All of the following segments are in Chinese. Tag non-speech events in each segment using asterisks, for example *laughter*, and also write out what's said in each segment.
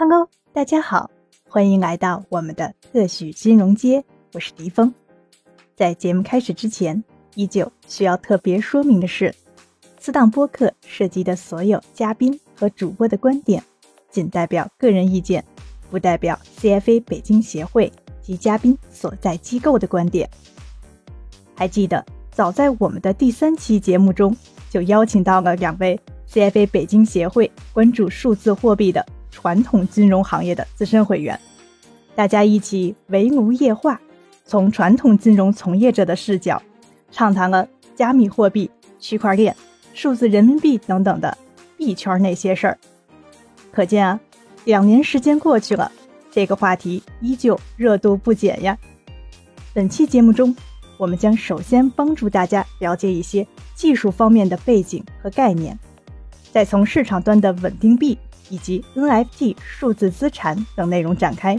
嗨大家好，欢迎来到我们的特许金融街，我是迪峰。在节目开始之前，依旧需要特别说明的是，此档播客涉及的所有嘉宾和主播的观点，仅代表个人意见，不代表 CFA 北京协会及嘉宾所在机构的观点。还记得，早在我们的第三期节目中，就邀请到了两位 CFA 北京协会关注数字货币的传统金融行业的资深会员，大家一起围炉夜话。从传统金融从业者的视角，畅谈了加密货币、区块链、数字人民币等等的币圈那些事儿。可见啊，两年时间过去了，这个话题依旧热度不减呀。本期节目中，我们将首先帮助大家了解一些技术方面的背景和概念，再从市场端的稳定币以及 NFT 数字资产等内容展开。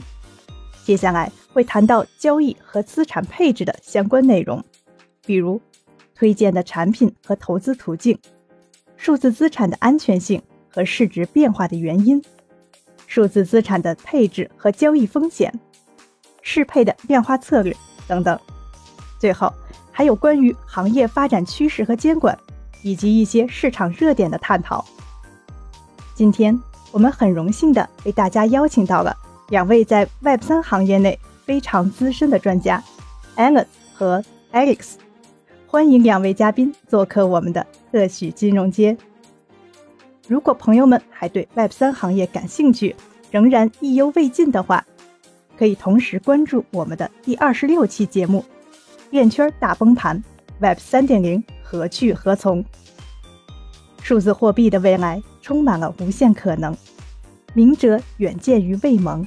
接下来。会谈到交易和资产配置的相关内容，比如推荐的产品和投资途径、数字资产的安全性和市值变化的原因、数字资产的配置和交易风险、适配的量化策略等等。最后还有关于行业发展趋势和监管，以及一些市场热点的探讨。今天我们很荣幸的为大家邀请到了两位在 Web 三行业内。非常资深的专家，Alan 和 Alex，欢迎两位嘉宾做客我们的特许金融街。如果朋友们还对 Web 三行业感兴趣，仍然意犹未尽的话，可以同时关注我们的第二十六期节目《链圈大崩盘：Web 三点零何去何从》。数字货币的未来充满了无限可能，明者远见于未萌。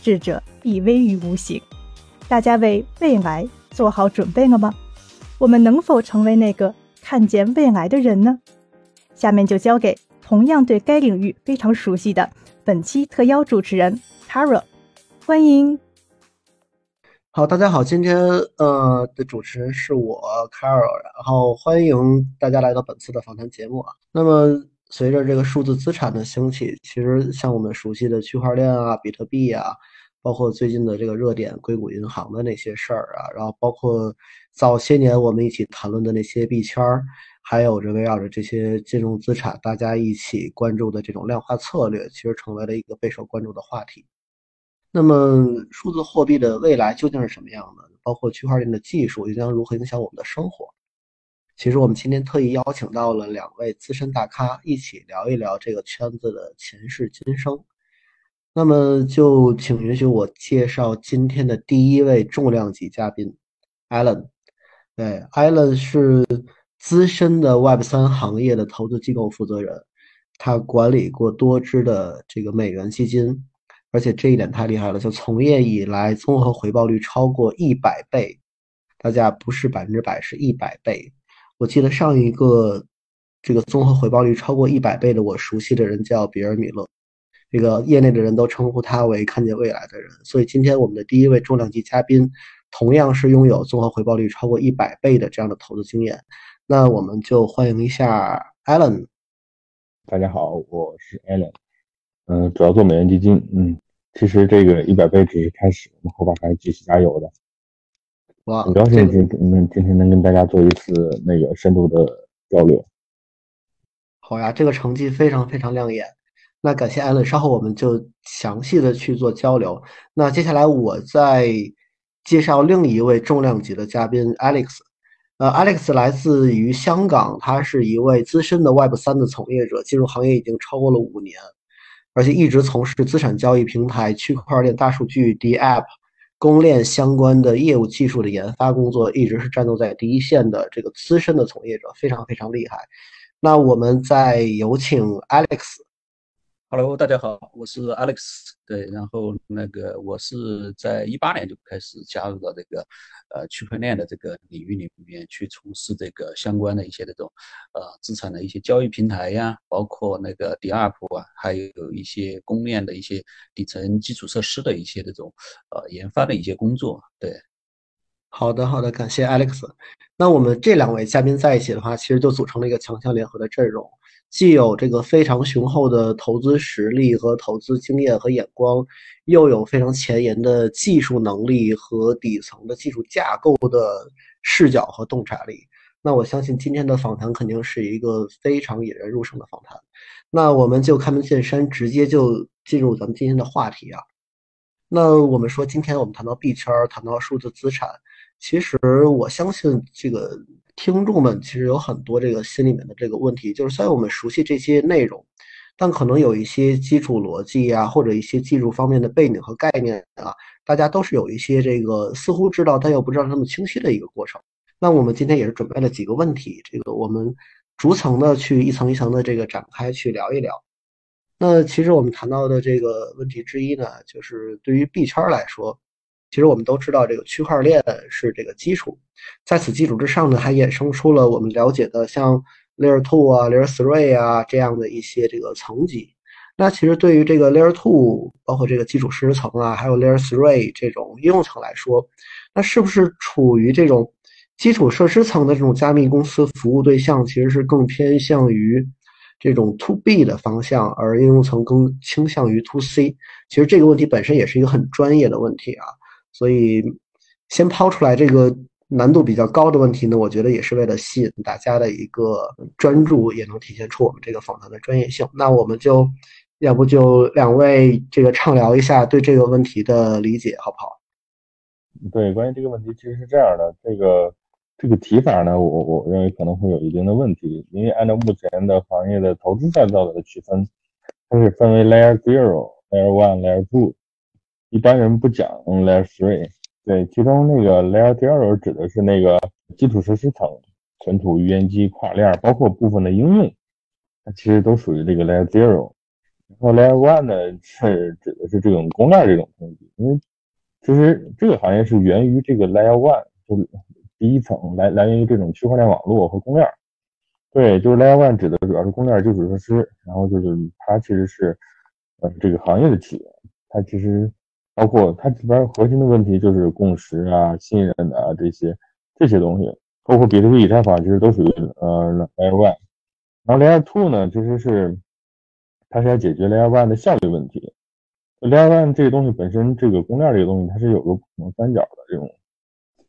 智者必危于无形，大家为未来做好准备了吗？我们能否成为那个看见未来的人呢？下面就交给同样对该领域非常熟悉的本期特邀主持人 Carol，欢迎。好，大家好，今天呃的主持人是我 Carol，然后欢迎大家来到本次的访谈节目啊。那么随着这个数字资产的兴起，其实像我们熟悉的区块链啊、比特币啊。包括最近的这个热点硅谷银行的那些事儿啊，然后包括早些年我们一起谈论的那些币圈儿，还有着围绕着这些金融资产，大家一起关注的这种量化策略，其实成为了一个备受关注的话题。那么，数字货币的未来究竟是什么样的？包括区块链的技术又将如何影响我们的生活？其实我们今天特意邀请到了两位资深大咖，一起聊一聊这个圈子的前世今生。那么就请允许我介绍今天的第一位重量级嘉宾，Allen。对，Allen 是资深的 Web 三行业的投资机构负责人，他管理过多支的这个美元基金，而且这一点太厉害了，就从业以来综合回报率超过一百倍。大家不是百分之百，是一百倍。我记得上一个这个综合回报率超过一百倍的，我熟悉的人叫比尔·米勒。这个业内的人都称呼他为看见未来的人，所以今天我们的第一位重量级嘉宾，同样是拥有综合回报率超过一百倍的这样的投资经验。那我们就欢迎一下 Allen。大家好，我是 Allen，嗯，主要做美元基金。嗯，其实这个一百倍只是开始，我们后边还是继续加油的。哇，很高兴今能今天能跟大家做一次那个深度的交流。好呀，这个成绩非常非常亮眼。那感谢艾伦，稍后我们就详细的去做交流。那接下来我再介绍另一位重量级的嘉宾 Alex。呃，Alex 来自于香港，他是一位资深的 Web 三的从业者，进入行业已经超过了五年，而且一直从事资产交易平台、区块链、大数据、DApp、公链相关的业务技术的研发工作，一直是战斗在第一线的这个资深的从业者，非常非常厉害。那我们再有请 Alex。Hello，大家好，我是 Alex。对，然后那个我是在一八年就开始加入到这个呃区块链的这个领域里面去从事这个相关的一些这种呃资产的一些交易平台呀，包括那个 DApp 啊，还有一些公链的一些底层基础设施的一些这种呃研发的一些工作。对，好的，好的，感谢 Alex。那我们这两位嘉宾在一起的话，其实就组成了一个强强联合的阵容。既有这个非常雄厚的投资实力和投资经验和眼光，又有非常前沿的技术能力和底层的技术架构的视角和洞察力。那我相信今天的访谈肯定是一个非常引人入胜的访谈。那我们就开门见山，直接就进入咱们今天的话题啊。那我们说，今天我们谈到币圈，谈到数字资产，其实我相信这个听众们其实有很多这个心里面的这个问题，就是虽然我们熟悉这些内容，但可能有一些基础逻辑啊，或者一些技术方面的背景和概念啊，大家都是有一些这个似乎知道，但又不知道那么清晰的一个过程。那我们今天也是准备了几个问题，这个我们逐层的去一层一层的这个展开去聊一聊。那其实我们谈到的这个问题之一呢，就是对于币圈来说，其实我们都知道这个区块链是这个基础，在此基础之上呢，还衍生出了我们了解的像 Layer Two 啊、Layer Three 啊这样的一些这个层级。那其实对于这个 Layer Two，包括这个基础设施层啊，还有 Layer Three 这种应用层来说，那是不是处于这种？基础设施层的这种加密公司服务对象其实是更偏向于这种 to B 的方向，而应用层更倾向于 to C。其实这个问题本身也是一个很专业的问题啊，所以先抛出来这个难度比较高的问题呢，我觉得也是为了吸引大家的一个专注，也能体现出我们这个访谈的专业性。那我们就要不就两位这个畅聊一下对这个问题的理解，好不好？对，关于这个问题，其实是这样的，这个。这个提法呢，我我认为可能会有一定的问题，因为按照目前的行业的投资再造的区分，它是分为 Layer Zero、Layer One、Layer Two，一般人不讲 Layer Three。对，其中那个 Layer Zero 指的是那个基础设施层、存储、预言机、跨链，包括部分的应用，它其实都属于这个 Layer Zero。然后 Layer One 呢，是指的是这种公链这种东西，因为其实这个行业是源于这个 Layer One，就是。第一层来来源于这种区块链网络和公链，对，就是 Layer One 指的主要是公链基础设施，然后就是它其实是呃这个行业的起源，它其实包括它这边核心的问题就是共识啊、信任啊这些这些东西，包括比特币、以太坊其实都属于呃 Layer One，然后 Layer Two 呢其实是它是要解决 Layer One 的效率问题，Layer One 这个东西本身这个公链这个东西它是有个不同三角的这种。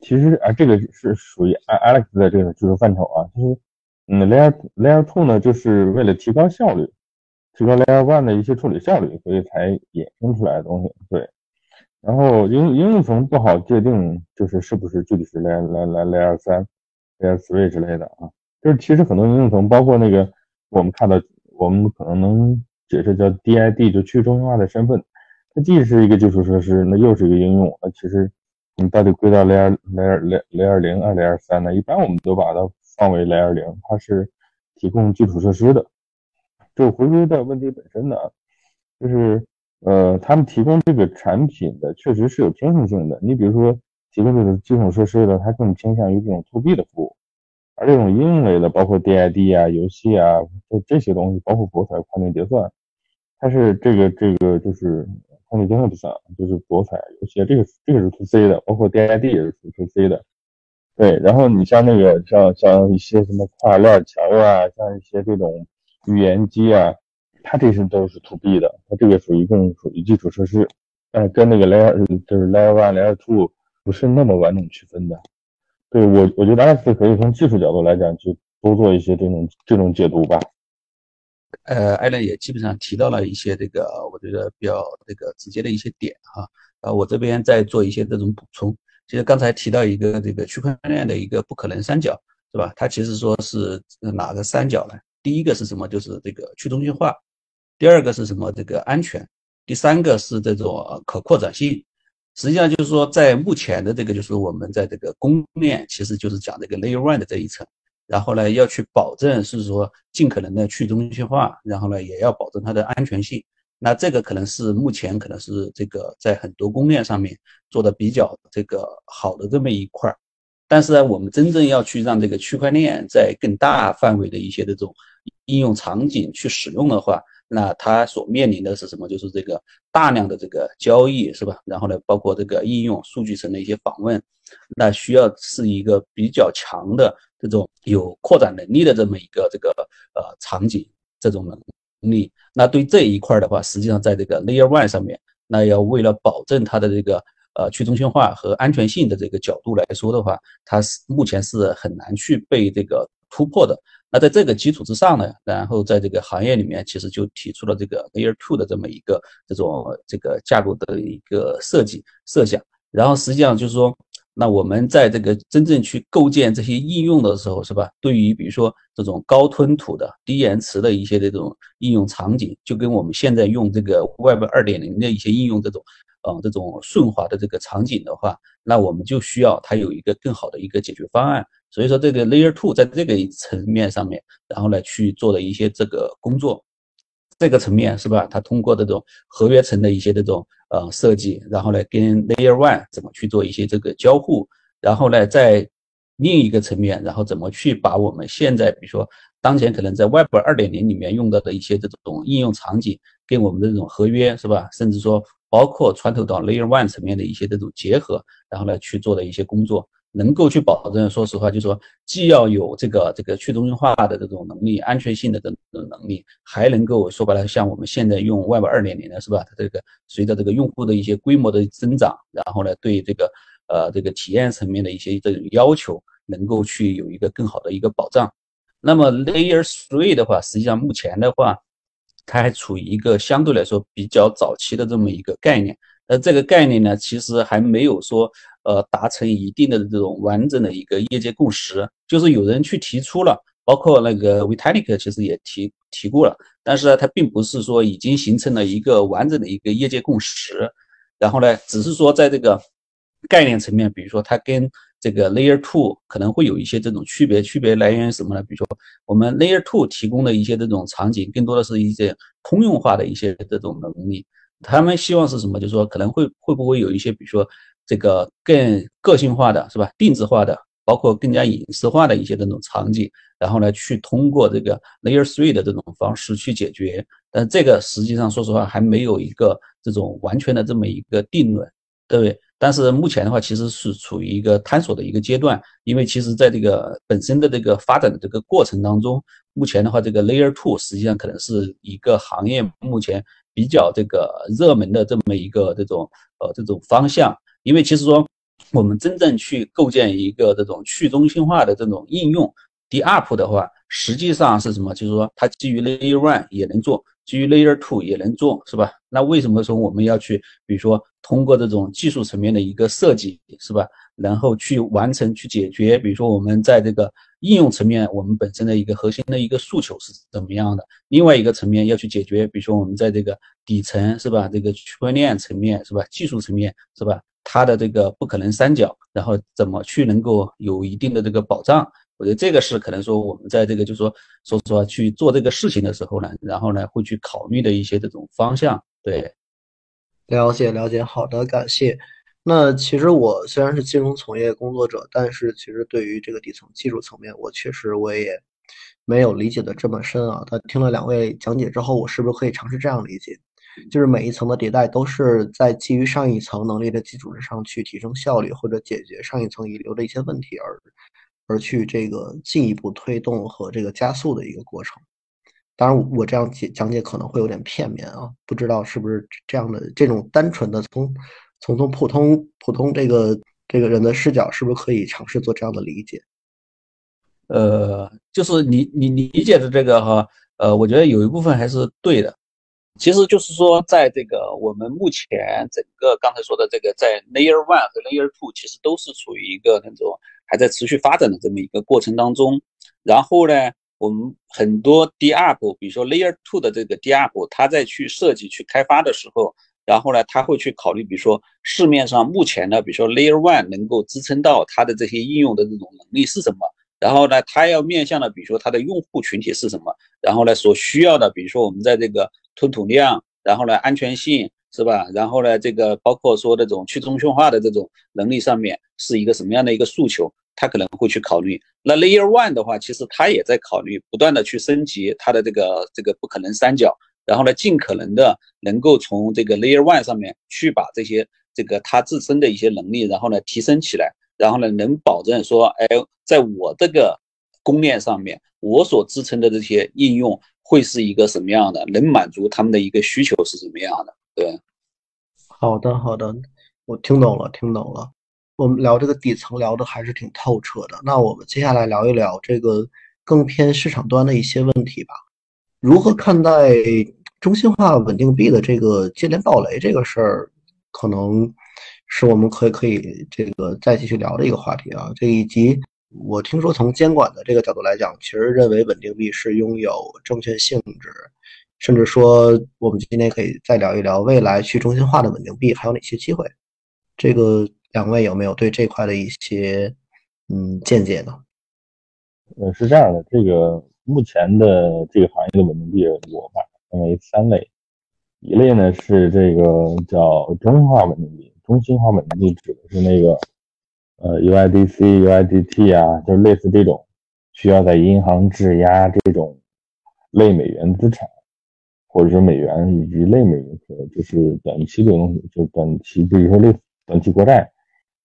其实啊，这个是属于 Alex 的这个技术范畴啊。就是，嗯，Layer Layer Two 呢，就是为了提高效率，提高 Layer One 的一些处理效率，所以才衍生出来的东西。对。然后应应用层不好界定，就是是不是具体是 Layer Layer 三、Layer Three 之类的啊。就是其实很多应用层，包括那个我们看到，我们可能能解释叫 DID，就去中心化的身份，它既是一个基础设施，那又是一个应用。那其实。你到底归到 layer layer layer layer 零还是 layer 三呢？一般我们都把它放为 layer 零，它是提供基础设施的。就回归到问题本身呢，就是呃，他们提供这个产品的确实是有偏向性的。你比如说提供这种基础设施的，它更偏向于这种 to B 的服务，而这种应用类的，包括 DID 啊、游戏啊，就这些东西，包括博彩、跨境结算，它是这个这个就是。空间监测不算，就是博彩游戏，这个这个是 to C 的，包括 DID 也是 to C 的。对，然后你像那个像像一些什么跨链桥啊，像一些这种预言机啊，它这些都是 to B 的，它这个属于更属于基础设施，但跟那个 Layer 就是 Layer One、Layer Two 不是那么完整区分的。对我，我觉得 Alex 可以从技术角度来讲，就多做一些这种这种解读吧。呃，艾伦也基本上提到了一些这个，我觉得比较这个直接的一些点哈。啊，我这边再做一些这种补充。其实刚才提到一个这个区块链的一个不可能三角，是吧？它其实说是哪个三角呢？第一个是什么？就是这个去中心化。第二个是什么？这个安全。第三个是这种可扩展性。实际上就是说，在目前的这个，就是我们在这个供链，其实就是讲这个 Layer One 的这一层。然后呢，要去保证是说尽可能的去中心化，然后呢，也要保证它的安全性。那这个可能是目前可能是这个在很多供链上面做的比较这个好的这么一块儿。但是呢，我们真正要去让这个区块链在更大范围的一些这种应用场景去使用的话，那它所面临的是什么？就是这个大量的这个交易，是吧？然后呢，包括这个应用数据层的一些访问，那需要是一个比较强的。这种有扩展能力的这么一个这个呃场景，这种能力。那对这一块的话，实际上在这个 Layer One 上面，那要为了保证它的这个呃去中心化和安全性的这个角度来说的话，它是目前是很难去被这个突破的。那在这个基础之上呢，然后在这个行业里面，其实就提出了这个 Layer Two 的这么一个这种这个架构的一个设计设想。然后实际上就是说，那我们在这个真正去构建这些应用的时候，是吧？对于比如说这种高吞吐的、低延迟的一些这种应用场景，就跟我们现在用这个 Web 二点零的一些应用这种，呃，这种顺滑的这个场景的话，那我们就需要它有一个更好的一个解决方案。所以说，这个 Layer Two 在这个层面上面，然后呢去做的一些这个工作，这个层面是吧？它通过这种合约层的一些这种呃设计，然后呢跟 Layer One 怎么去做一些这个交互，然后呢在另一个层面，然后怎么去把我们现在比如说当前可能在 Web 二点零里面用到的一些这种应用场景，跟我们的这种合约是吧？甚至说包括穿透到 Layer One 层面的一些这种结合，然后呢去做的一些工作。能够去保证，说实话，就是说，既要有这个这个去中心化的这种能力、安全性的这种能力，还能够说白了，像我们现在用 Web 二点零的是吧？它这个随着这个用户的一些规模的增长，然后呢，对这个呃这个体验层面的一些这种要求，能够去有一个更好的一个保障。那么 Layer Three 的话，实际上目前的话，它还处于一个相对来说比较早期的这么一个概念。那这个概念呢，其实还没有说。呃，达成一定的这种完整的一个业界共识，就是有人去提出了，包括那个 Vitalik 其实也提提过了，但是呢，它并不是说已经形成了一个完整的一个业界共识，然后呢，只是说在这个概念层面，比如说它跟这个 Layer Two 可能会有一些这种区别，区别来源于什么呢？比如说我们 Layer Two 提供的一些这种场景，更多的是一些通用化的一些这种能力，他们希望是什么？就是说可能会会不会有一些，比如说。这个更个性化的是吧？定制化的，包括更加隐私化的一些这种场景，然后呢，去通过这个 Layer Three 的这种方式去解决。但这个实际上说实话还没有一个这种完全的这么一个定论，对不对？但是目前的话，其实是处于一个探索的一个阶段，因为其实在这个本身的这个发展的这个过程当中，目前的话，这个 Layer Two 实际上可能是一个行业目前比较这个热门的这么一个这种呃这种方向。因为其实说，我们真正去构建一个这种去中心化的这种应用，D up 的话，实际上是什么？就是说，它基于 Layer One 也能做，基于 Layer Two 也能做，是吧？那为什么说我们要去，比如说通过这种技术层面的一个设计，是吧？然后去完成、去解决，比如说我们在这个应用层面，我们本身的一个核心的一个诉求是怎么样的？另外一个层面要去解决，比如说我们在这个底层，是吧？这个区块链层面，是吧？技术层面，是吧？它的这个不可能三角，然后怎么去能够有一定的这个保障？我觉得这个是可能说我们在这个就是说，说实话去做这个事情的时候呢，然后呢会去考虑的一些这种方向。对，了解了解，好的，感谢。那其实我虽然是金融从业工作者，但是其实对于这个底层技术层面，我确实我也没有理解的这么深啊。他听了两位讲解之后，我是不是可以尝试这样理解？就是每一层的迭代都是在基于上一层能力的基础之上去提升效率或者解决上一层遗留的一些问题而而去这个进一步推动和这个加速的一个过程。当然，我这样解讲解可能会有点片面啊，不知道是不是这样的这种单纯的从从从普通普通这个这个人的视角，是不是可以尝试做这样的理解？呃，就是你你理解的这个哈，呃，我觉得有一部分还是对的。其实就是说，在这个我们目前整个刚才说的这个，在 Layer One 和 Layer Two 其实都是处于一个那种还在持续发展的这么一个过程当中。然后呢，我们很多 D App，比如说 Layer Two 的这个 D App，它在去设计、去开发的时候，然后呢，它会去考虑，比如说市面上目前的，比如说 Layer One 能够支撑到它的这些应用的这种能力是什么。然后呢，它要面向的，比如说它的用户群体是什么？然后呢，所需要的，比如说我们在这个吞吐量，然后呢，安全性是吧？然后呢，这个包括说这种去中心化的这种能力上面是一个什么样的一个诉求？他可能会去考虑。那 Layer One 的话，其实他也在考虑，不断的去升级它的这个这个不可能三角，然后呢，尽可能的能够从这个 Layer One 上面去把这些这个它自身的一些能力，然后呢提升起来，然后呢能保证说，哎，在我这个供链上面，我所支撑的这些应用。会是一个什么样的，能满足他们的一个需求是什么样的？对，好的，好的，我听懂了，听懂了。我们聊这个底层聊的还是挺透彻的。那我们接下来聊一聊这个更偏市场端的一些问题吧。如何看待中心化稳定币的这个接连暴雷这个事儿？可能是我们可以可以这个再继续聊的一个话题啊。这以及我听说从监管的这个角度来讲，其实认为稳定币是拥有证券性质，甚至说我们今天可以再聊一聊未来去中心化的稳定币还有哪些机会。这个。两位有没有对这块的一些嗯见解呢？呃，是这样的，这个目前的这个行业的稳定币，我把它分为三类。一类呢是这个叫中心化稳定币，中心化稳定币指的是那个呃 UIDC、UIDT 啊，就是类似这种需要在银行质押这种类美元资产，或者说美元以及类美元，就是短期流动，就短期，比如说类短期国债。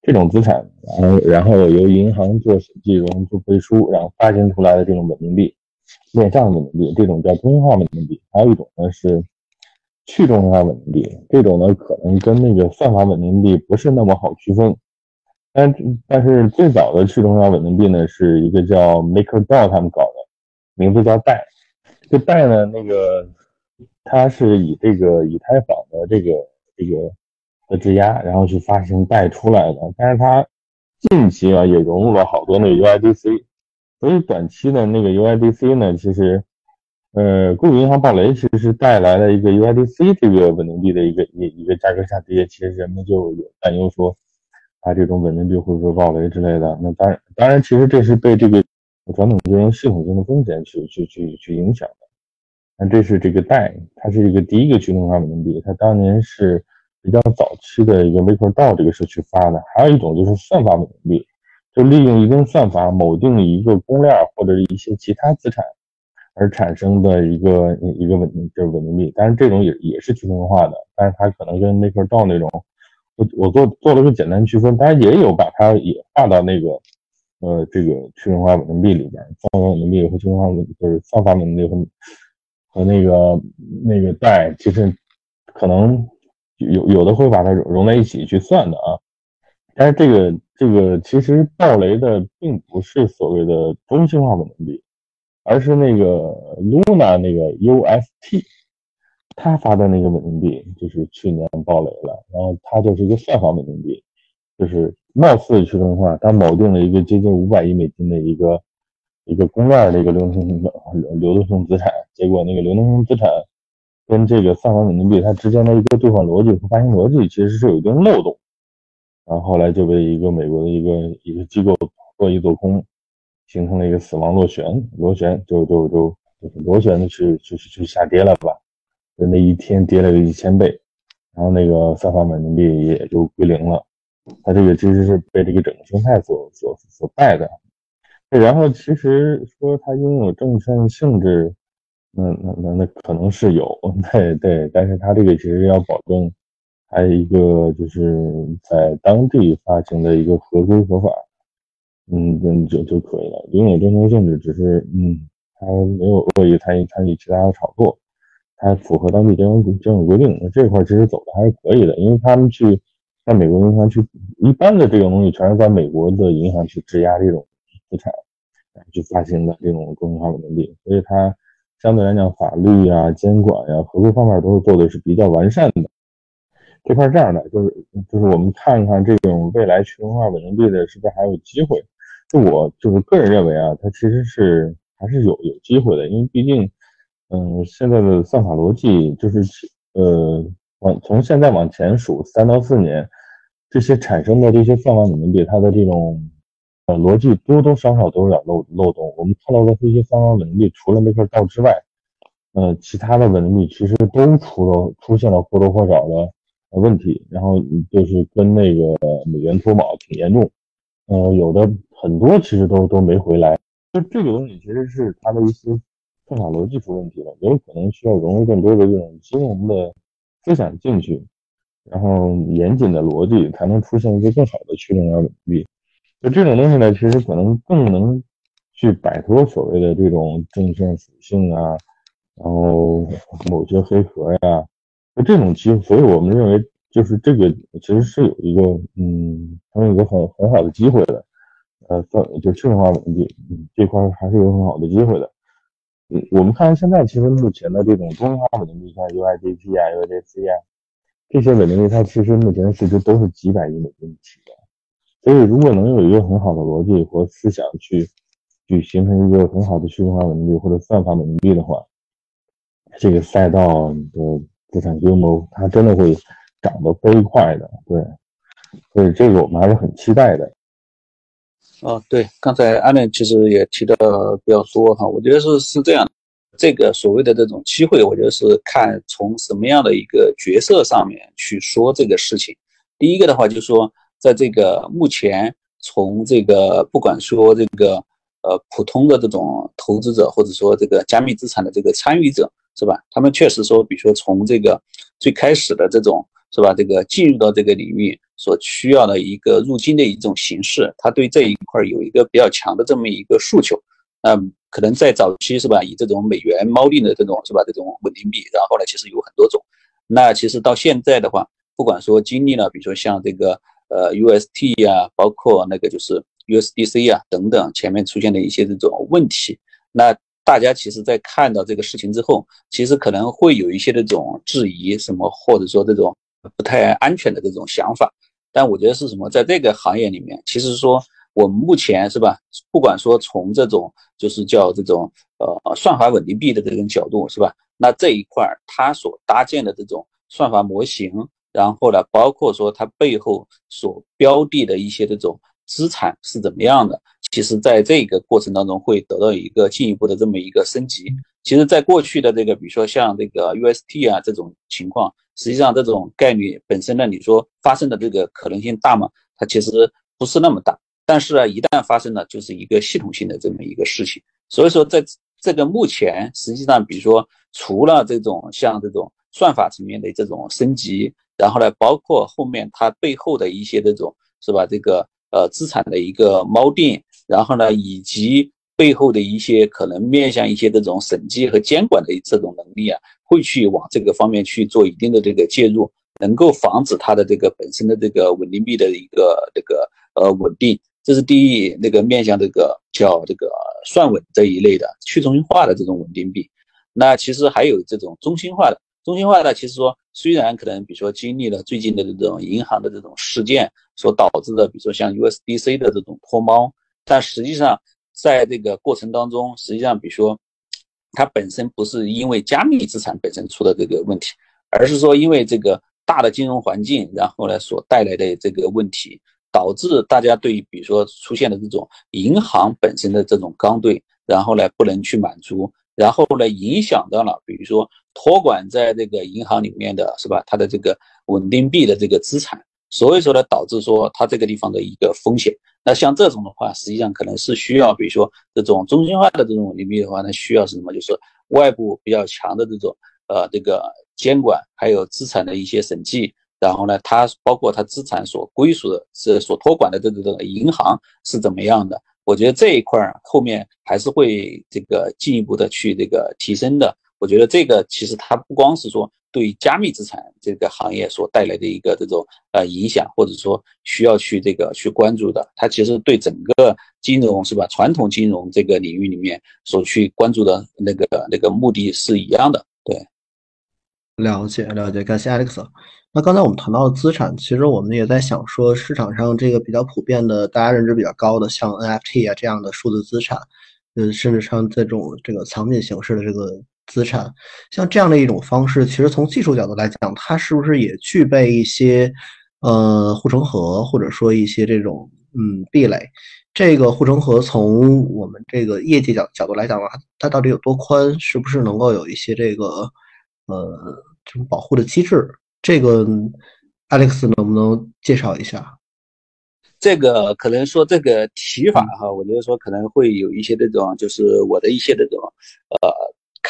这种资产，然后然后由银行做审计、融资背书，然后发行出来的这种稳定币，链上稳定币，这种叫中心化稳定币。还有一种呢是去中心化稳定币，这种呢可能跟那个算法稳定币不是那么好区分。但但是最早的去中心化稳定币呢，是一个叫 MakerDAO 他们搞的，名字叫代。这代呢，那个它是以这个以太坊的这个这个。的质押，然后去发行贷出来的，但是它近期啊也融入了好多那个 UIDC，所以短期的那个 UIDC 呢，其实，呃，硅谷银行暴雷其实是带来了一个 UIDC 这个稳定币的一个一一个价格下跌，其实人们就有担忧说，它这种稳定币会不会暴雷之类的。那当然，当然，其实这是被这个传统金融系统性的风险去去去去影响的。那这是这个贷，它是一个第一个去中心化稳定币，它当年是。比较早期的一个 MakerDAO 这个社区发的，还有一种就是算法稳定币，就利用一定算法锚定一个公链或者一些其他资产而产生的一个一个稳定就是稳定币，但是这种也也是去中心化的，但是它可能跟 m a k e r d 那种，我我做做了个简单区分，当然也有把它也划到那个呃这个去中心化稳定币里边，算法稳定币和去中心化稳定就是算法稳定币和和那个那个贷，其实可能。有有的会把它融在一起去算的啊，但是这个这个其实暴雷的并不是所谓的中心化稳定币，而是那个 Luna 那个 UST，他发的那个稳定币就是去年暴雷了，然后它就是一个算法稳定币，就是貌似去中心化，它锚定了一个接近五百亿美金的一个一个公链的一个流动性流流动性资产，结果那个流动性资产。跟这个算法稳定币它之间的一个兑换逻辑和发行逻辑其实是有一定漏洞，然后后来就被一个美国的一个一个机构恶意做空，形成了一个死亡螺旋，螺旋就就就就是螺旋的去去去下跌了吧，就那一天跌了个一千倍，然后那个算法稳定币也就归零了，它这个其实是被这个整个生态所所所带的，然后其实说它拥有证券性质。那那那那可能是有，*laughs* 对对，但是它这个其实要保证，还有一个就是在当地发行的一个合规合法，嗯，嗯就就可以了。拥有证券性质，只是嗯，它没有恶意参与参与其他的炒作，它符合当地监管监管规定。这块其实走的还是可以的，因为他们去在美国银行去，一般的这种东西全是在美国的银行去质押这种资产，去发行的这种中心化稳定币，所以它。相对来讲，法律呀、监管呀、合规方面都是做的是比较完善的。这块这样的，就是就是我们看看这种未来去中化稳定币的是不是还有机会？就我就是个人认为啊，它其实是还是有有机会的，因为毕竟，嗯，现在的算法逻辑就是呃，往从现在往前数三到四年，这些产生的这些算法稳定币，它的这种。呃，逻辑多多少少都有点漏漏洞。我们看到的这些方方稳定币，除了那块道之外，呃，其他的稳定币其实都出了出现了或多或少的问题，然后就是跟那个美元脱锚挺严重。呃，有的很多其实都都没回来。就这个东西其实是它的一些算法逻辑出问题了，有可能需要融入更多的这种金融的思想进去，然后严谨的逻辑才能出现一个更好的去中心化稳定币。就这种东西呢，其实可能更能去摆脱所谓的这种证券属性啊，然后某些黑盒呀，那这种机会，所以我们认为就是这个其实是有一个嗯，它有一个很很好的机会的，呃，算就去中心化稳定这块还是有很好的机会的。嗯，我们看现在其实目前的这种中心化稳定币，像 UIDP 啊、USDC 啊这些稳定币，它其实目前市值都是几百亿美金起的。所以如果能有一个很好的逻辑和思想去去形成一个很好的去中化稳定币或者算法稳定币的话，这个赛道的资产规模它真的会涨得飞快的。对，所以这个我们还是很期待的。哦，对，刚才阿伦其实也提的比较多哈，我觉得是是这样，这个所谓的这种机会，我觉得是看从什么样的一个角色上面去说这个事情。第一个的话，就是说，在这个目前从这个不管说这个呃普通的这种投资者，或者说这个加密资产的这个参与者，是吧？他们确实说，比如说从这个最开始的这种。是吧？这个进入到这个领域所需要的一个入金的一种形式，他对这一块有一个比较强的这么一个诉求。那可能在早期是吧，以这种美元锚定的这种是吧，这种稳定币，然后呢，其实有很多种。那其实到现在的话，不管说经历了，比如说像这个呃 UST 呀，包括那个就是 USDC 啊等等，前面出现的一些这种问题，那大家其实在看到这个事情之后，其实可能会有一些这种质疑，什么或者说这种。不太安全的这种想法，但我觉得是什么，在这个行业里面，其实说我们目前是吧，不管说从这种就是叫这种呃算法稳定币的这种角度是吧，那这一块它所搭建的这种算法模型，然后呢，包括说它背后所标的的一些这种资产是怎么样的，其实在这个过程当中会得到一个进一步的这么一个升级。其实，在过去的这个，比如说像这个 UST 啊这种情况。实际上，这种概率本身呢，你说发生的这个可能性大吗？它其实不是那么大。但是呢，一旦发生了，就是一个系统性的这么一个事情。所以说，在这个目前，实际上，比如说，除了这种像这种算法层面的这种升级，然后呢，包括后面它背后的一些这种是吧？这个呃资产的一个锚定，然后呢，以及背后的一些可能面向一些这种审计和监管的这种能力啊。会去往这个方面去做一定的这个介入，能够防止它的这个本身的这个稳定币的一个这个呃稳定，这是第一那个面向这个叫这个算稳这一类的去中心化的这种稳定币。那其实还有这种中心化的，中心化的其实说虽然可能比如说经历了最近的这种银行的这种事件所导致的，比如说像 USDC 的这种脱猫，但实际上在这个过程当中，实际上比如说。它本身不是因为加密资产本身出的这个问题，而是说因为这个大的金融环境，然后呢所带来的这个问题，导致大家对比如说出现的这种银行本身的这种刚兑，然后呢不能去满足，然后呢影响到了比如说托管在这个银行里面的是吧，它的这个稳定币的这个资产，所以说呢导致说它这个地方的一个风险。那像这种的话，实际上可能是需要，比如说这种中心化的这种领域的话，那需要是什么？就是外部比较强的这种呃这个监管，还有资产的一些审计，然后呢，它包括它资产所归属的、是所托管的这个这个银行是怎么样的？我觉得这一块儿后面还是会这个进一步的去这个提升的。我觉得这个其实它不光是说。对加密资产这个行业所带来的一个这种呃影响，或者说需要去这个去关注的，它其实对整个金融是吧？传统金融这个领域里面所去关注的那个那个目的是一样的。对，了解了解，感谢 Alex。那刚才我们谈到的资产，其实我们也在想说，市场上这个比较普遍的、大家认知比较高的，像 NFT 啊这样的数字资产，呃，甚至像这种这个藏品形式的这个。资产像这样的一种方式，其实从技术角度来讲，它是不是也具备一些呃护城河，或者说一些这种嗯壁垒？这个护城河从我们这个业界角角度来讲的话，它到底有多宽？是不是能够有一些这个呃这种保护的机制？这个 Alex 能不能介绍一下？这个可能说这个提法哈，我觉得说可能会有一些这种，就是我的一些这种呃。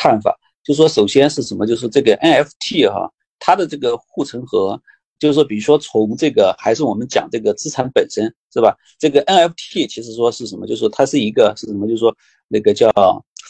看法就说，首先是什么？就是这个 NFT 哈，它的这个护城河，就是说，比如说从这个还是我们讲这个资产本身是吧？这个 NFT 其实说是什么？就是说它是一个是什么？就是说那个叫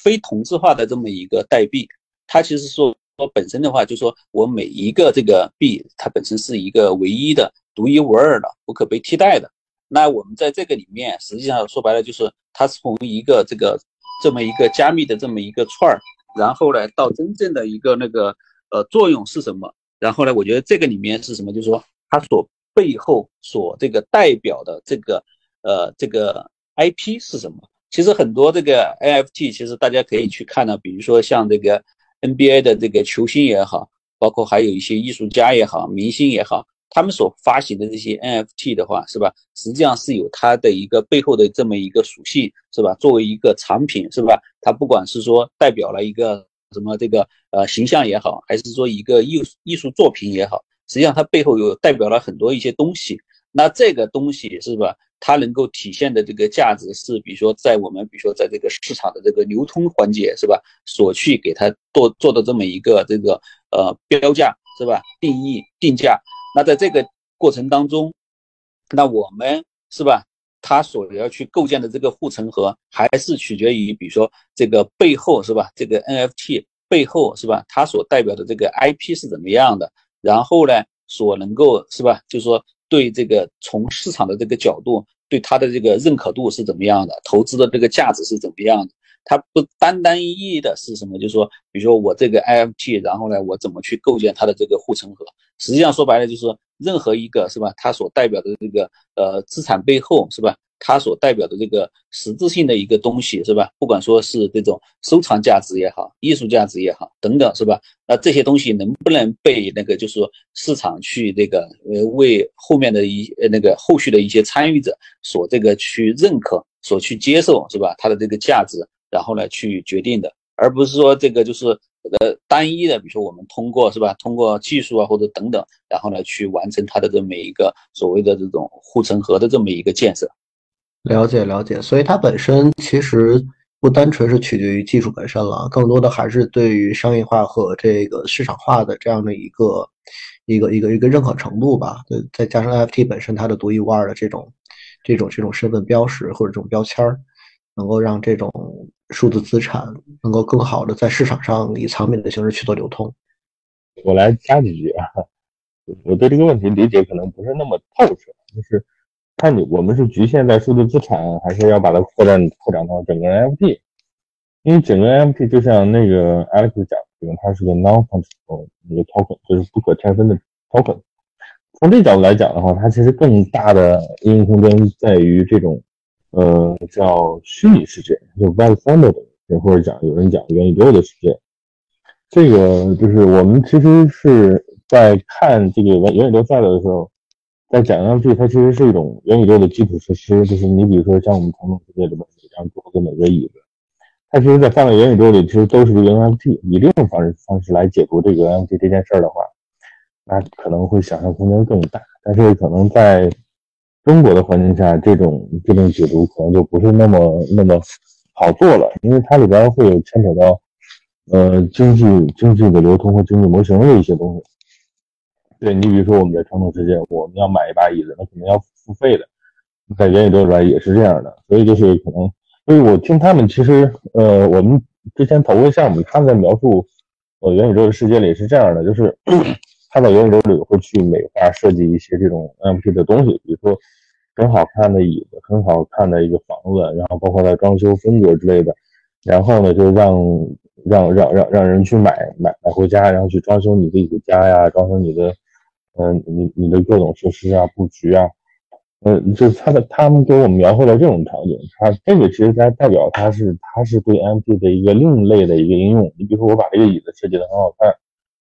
非同质化的这么一个代币。它其实说说本身的话，就说我每一个这个币，它本身是一个唯一的、独一无二的、不可被替代的。那我们在这个里面，实际上说白了，就是它从一个这个这么一个加密的这么一个串儿，然后呢，到真正的一个那个呃作用是什么？然后呢，我觉得这个里面是什么？就是说它所背后所这个代表的这个呃这个 IP 是什么？其实很多这个 NFT，其实大家可以去看呢，比如说像这个 NBA 的这个球星也好，包括还有一些艺术家也好、明星也好，他们所发行的这些 NFT 的话，是吧？实际上是有它的一个背后的这么一个属性，是吧？作为一个产品，是吧？它不管是说代表了一个什么这个呃形象也好，还是说一个艺术艺术作品也好，实际上它背后有代表了很多一些东西。那这个东西是吧？它能够体现的这个价值是，比如说在我们，比如说在这个市场的这个流通环节，是吧？所去给它做做的这么一个这个呃标价，是吧？定义定价。那在这个过程当中，那我们是吧？他所要去构建的这个护城河，还是取决于，比如说这个背后是吧？这个 NFT 背后是吧？它所代表的这个 IP 是怎么样的？然后呢，所能够是吧？就是说。对这个从市场的这个角度，对它的这个认可度是怎么样的？投资的这个价值是怎么样的？它不单单意义的是什么？就是说，比如说我这个 IFT，然后呢，我怎么去构建它的这个护城河？实际上说白了，就是说任何一个是吧？它所代表的这个呃资产背后是吧？它所代表的这个实质性的一个东西是吧？不管说是这种收藏价值也好，艺术价值也好，等等是吧？那这些东西能不能被那个就是说市场去这个呃为后面的一呃那个后续的一些参与者所这个去认可、所去接受是吧？它的这个价值，然后呢去决定的，而不是说这个就是呃单一的，比如说我们通过是吧？通过技术啊或者等等，然后呢去完成它的这么一个所谓的这种护城河的这么一个建设。了解了解，所以它本身其实不单纯是取决于技术本身了，更多的还是对于商业化和这个市场化的这样的一个一个一个一个认可程度吧。再加上 NFT 本身它的独一无二的这种这种这种身份标识或者这种标签儿，能够让这种数字资产能够更好的在市场上以藏品的形式去做流通。我来加几句啊，我对这个问题理解可能不是那么透彻，就是。看你，我们是局限在数字资产，还是要把它扩展扩展到整个 NFT？因为整个 NFT 就像那个 Alex 讲，的，它是个 non-fungible 一个 token，就是不可拆分的 token。从这角度来讲的话，它其实更大的应用空间在于这种，呃，叫虚拟世界，就 Web3 的，或者讲有人讲元宇宙的世界。这个就是我们其实是在看这个元元宇宙赛的时候。在讲 NFT，它其实是一种元宇宙的基础设施，就是你比如说像我们传统世界里面每张桌子、每个椅子，它其实，在放在元宇宙里，其实都是一个 NFT。以这种方式方式来解读这个 NFT 这件事儿的话，那可能会想象空间更大。但是可能在中国的环境下，这种这种解读可能就不是那么那么好做了，因为它里边会有牵扯到呃经济经济的流通和经济模型的一些东西。对你比如说我们在传统世界，我们要买一把椅子，那肯定要付费的。在元宇宙里边也是这样的，所以就是可能，所以我听他们其实，呃，我们之前投过项目，他们在描述，呃，元宇宙的世界里是这样的，就是 *clears throat* 他在元宇宙里会去美化设计一些这种 NFT 的东西，比如说很好看的椅子，很好看的一个房子，然后包括它装修风格之类的，然后呢就让。让让让让人去买买买回家，然后去装修你自己的家呀，装修你的。嗯，你你的各种设施啊、布局啊，嗯，就是他的他们给我们描绘了这种场景，他这个其实它代表它是它是对 M P 的一个另类的一个应用。你比如说，我把这个椅子设计的很好看，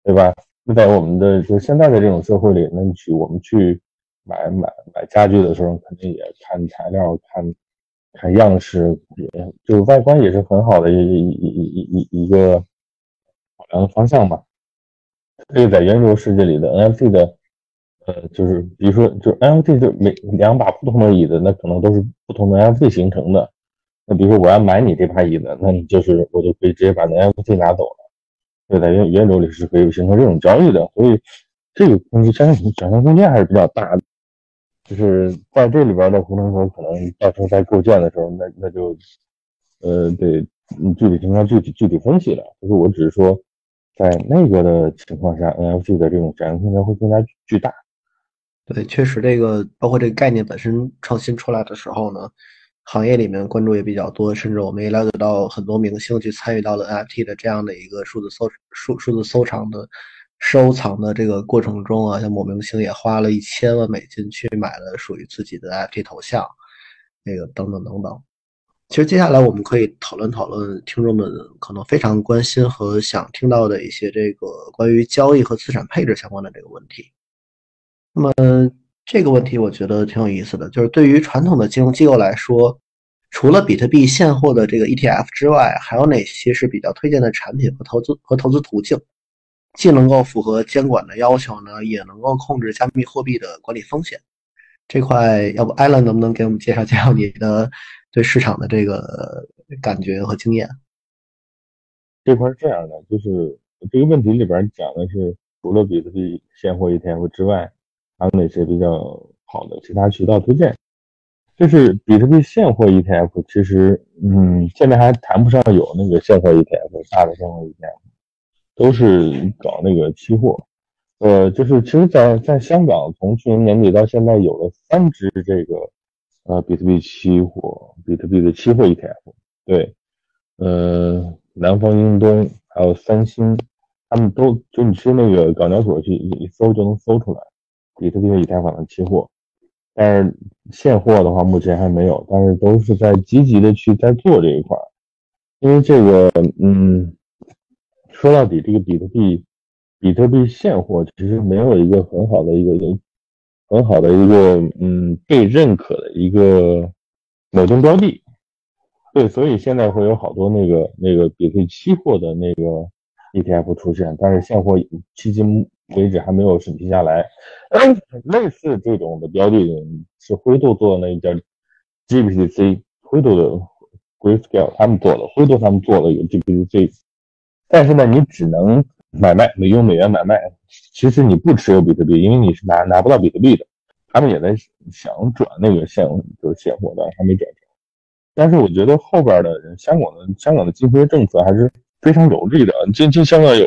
对吧？那在我们的就现在的这种社会里，那你去我们去买买买家具的时候，肯定也看材料、看看样式，也就外观也是很好的一一一一一个考量的方向吧。这个在元宇宙世界里的 NFT 的。呃，就是比如说，就是 NFT 就每两把不同的椅子，那可能都是不同的 NFT 形成的。那比如说我要买你这把椅子，那你就是我就可以直接把 NFT 拿走了。对，在元元宇宙里是可以形成这种交易的，所以这个东西想象想象空间还是比较大的。就是在这里边的护城河，可能到时候在构建的时候，那那就呃得具体情况具体具体分析了。就是我只是说，在那个的情况下，NFT 的这种展现空间会更加巨大。对，确实，这个包括这个概念本身创新出来的时候呢，行业里面关注也比较多，甚至我们也了解到很多明星去参与到了 NFT 的这样的一个数字搜数数字收藏的收藏的这个过程中啊，像某明星也花了一千万美金去买了属于自己的 NFT 头像，那个等等等等。其实接下来我们可以讨论讨论听众们可能非常关心和想听到的一些这个关于交易和资产配置相关的这个问题。那么这个问题我觉得挺有意思的，就是对于传统的金融机构来说，除了比特币现货的这个 ETF 之外，还有哪些是比较推荐的产品和投资和投资途径，既能够符合监管的要求呢，也能够控制加密货币的管理风险？这块要不艾伦能不能给我们介绍介绍你的对市场的这个感觉和经验？这块是这样的，就是这个问题里边讲的是，除了比特币现货 ETF 之外。还有哪些比较好的其他渠道推荐？就是比特币现货 ETF，其实，嗯，现在还谈不上有那个现货 ETF，大的现货 ETF，都是搞那个期货。呃，就是其实，在在香港，从去年年底到现在，有了三只这个呃比特币期货，比特币的期货 ETF。对，呃，南方英东还有三星，他们都就你去那个港交所去一搜就能搜出来。比特币和以太坊的期货，但是现货的话目前还没有，但是都是在积极的去在做这一块，因为这个，嗯，说到底，这个比特币，比特币现货其实没有一个很好的一个很好的一个，嗯，被认可的一个某种标的，对，所以现在会有好多那个那个比特币期货的那个 ETF 出现，但是现货迄今。为止还没有审批下来，类似这种的标的是灰度做的那一家 GBTC，灰度的 Grayscale 他们做的，灰度他们做了一个 GBTC，但是呢，你只能买卖，美用美元买卖，其实你不持有比特币，因为你是拿拿不到比特币的。他们也在想转那个现就是现货，但是还没转成。但是我觉得后边的人，香港的香港的金融政策还是非常有利的，近近香港有。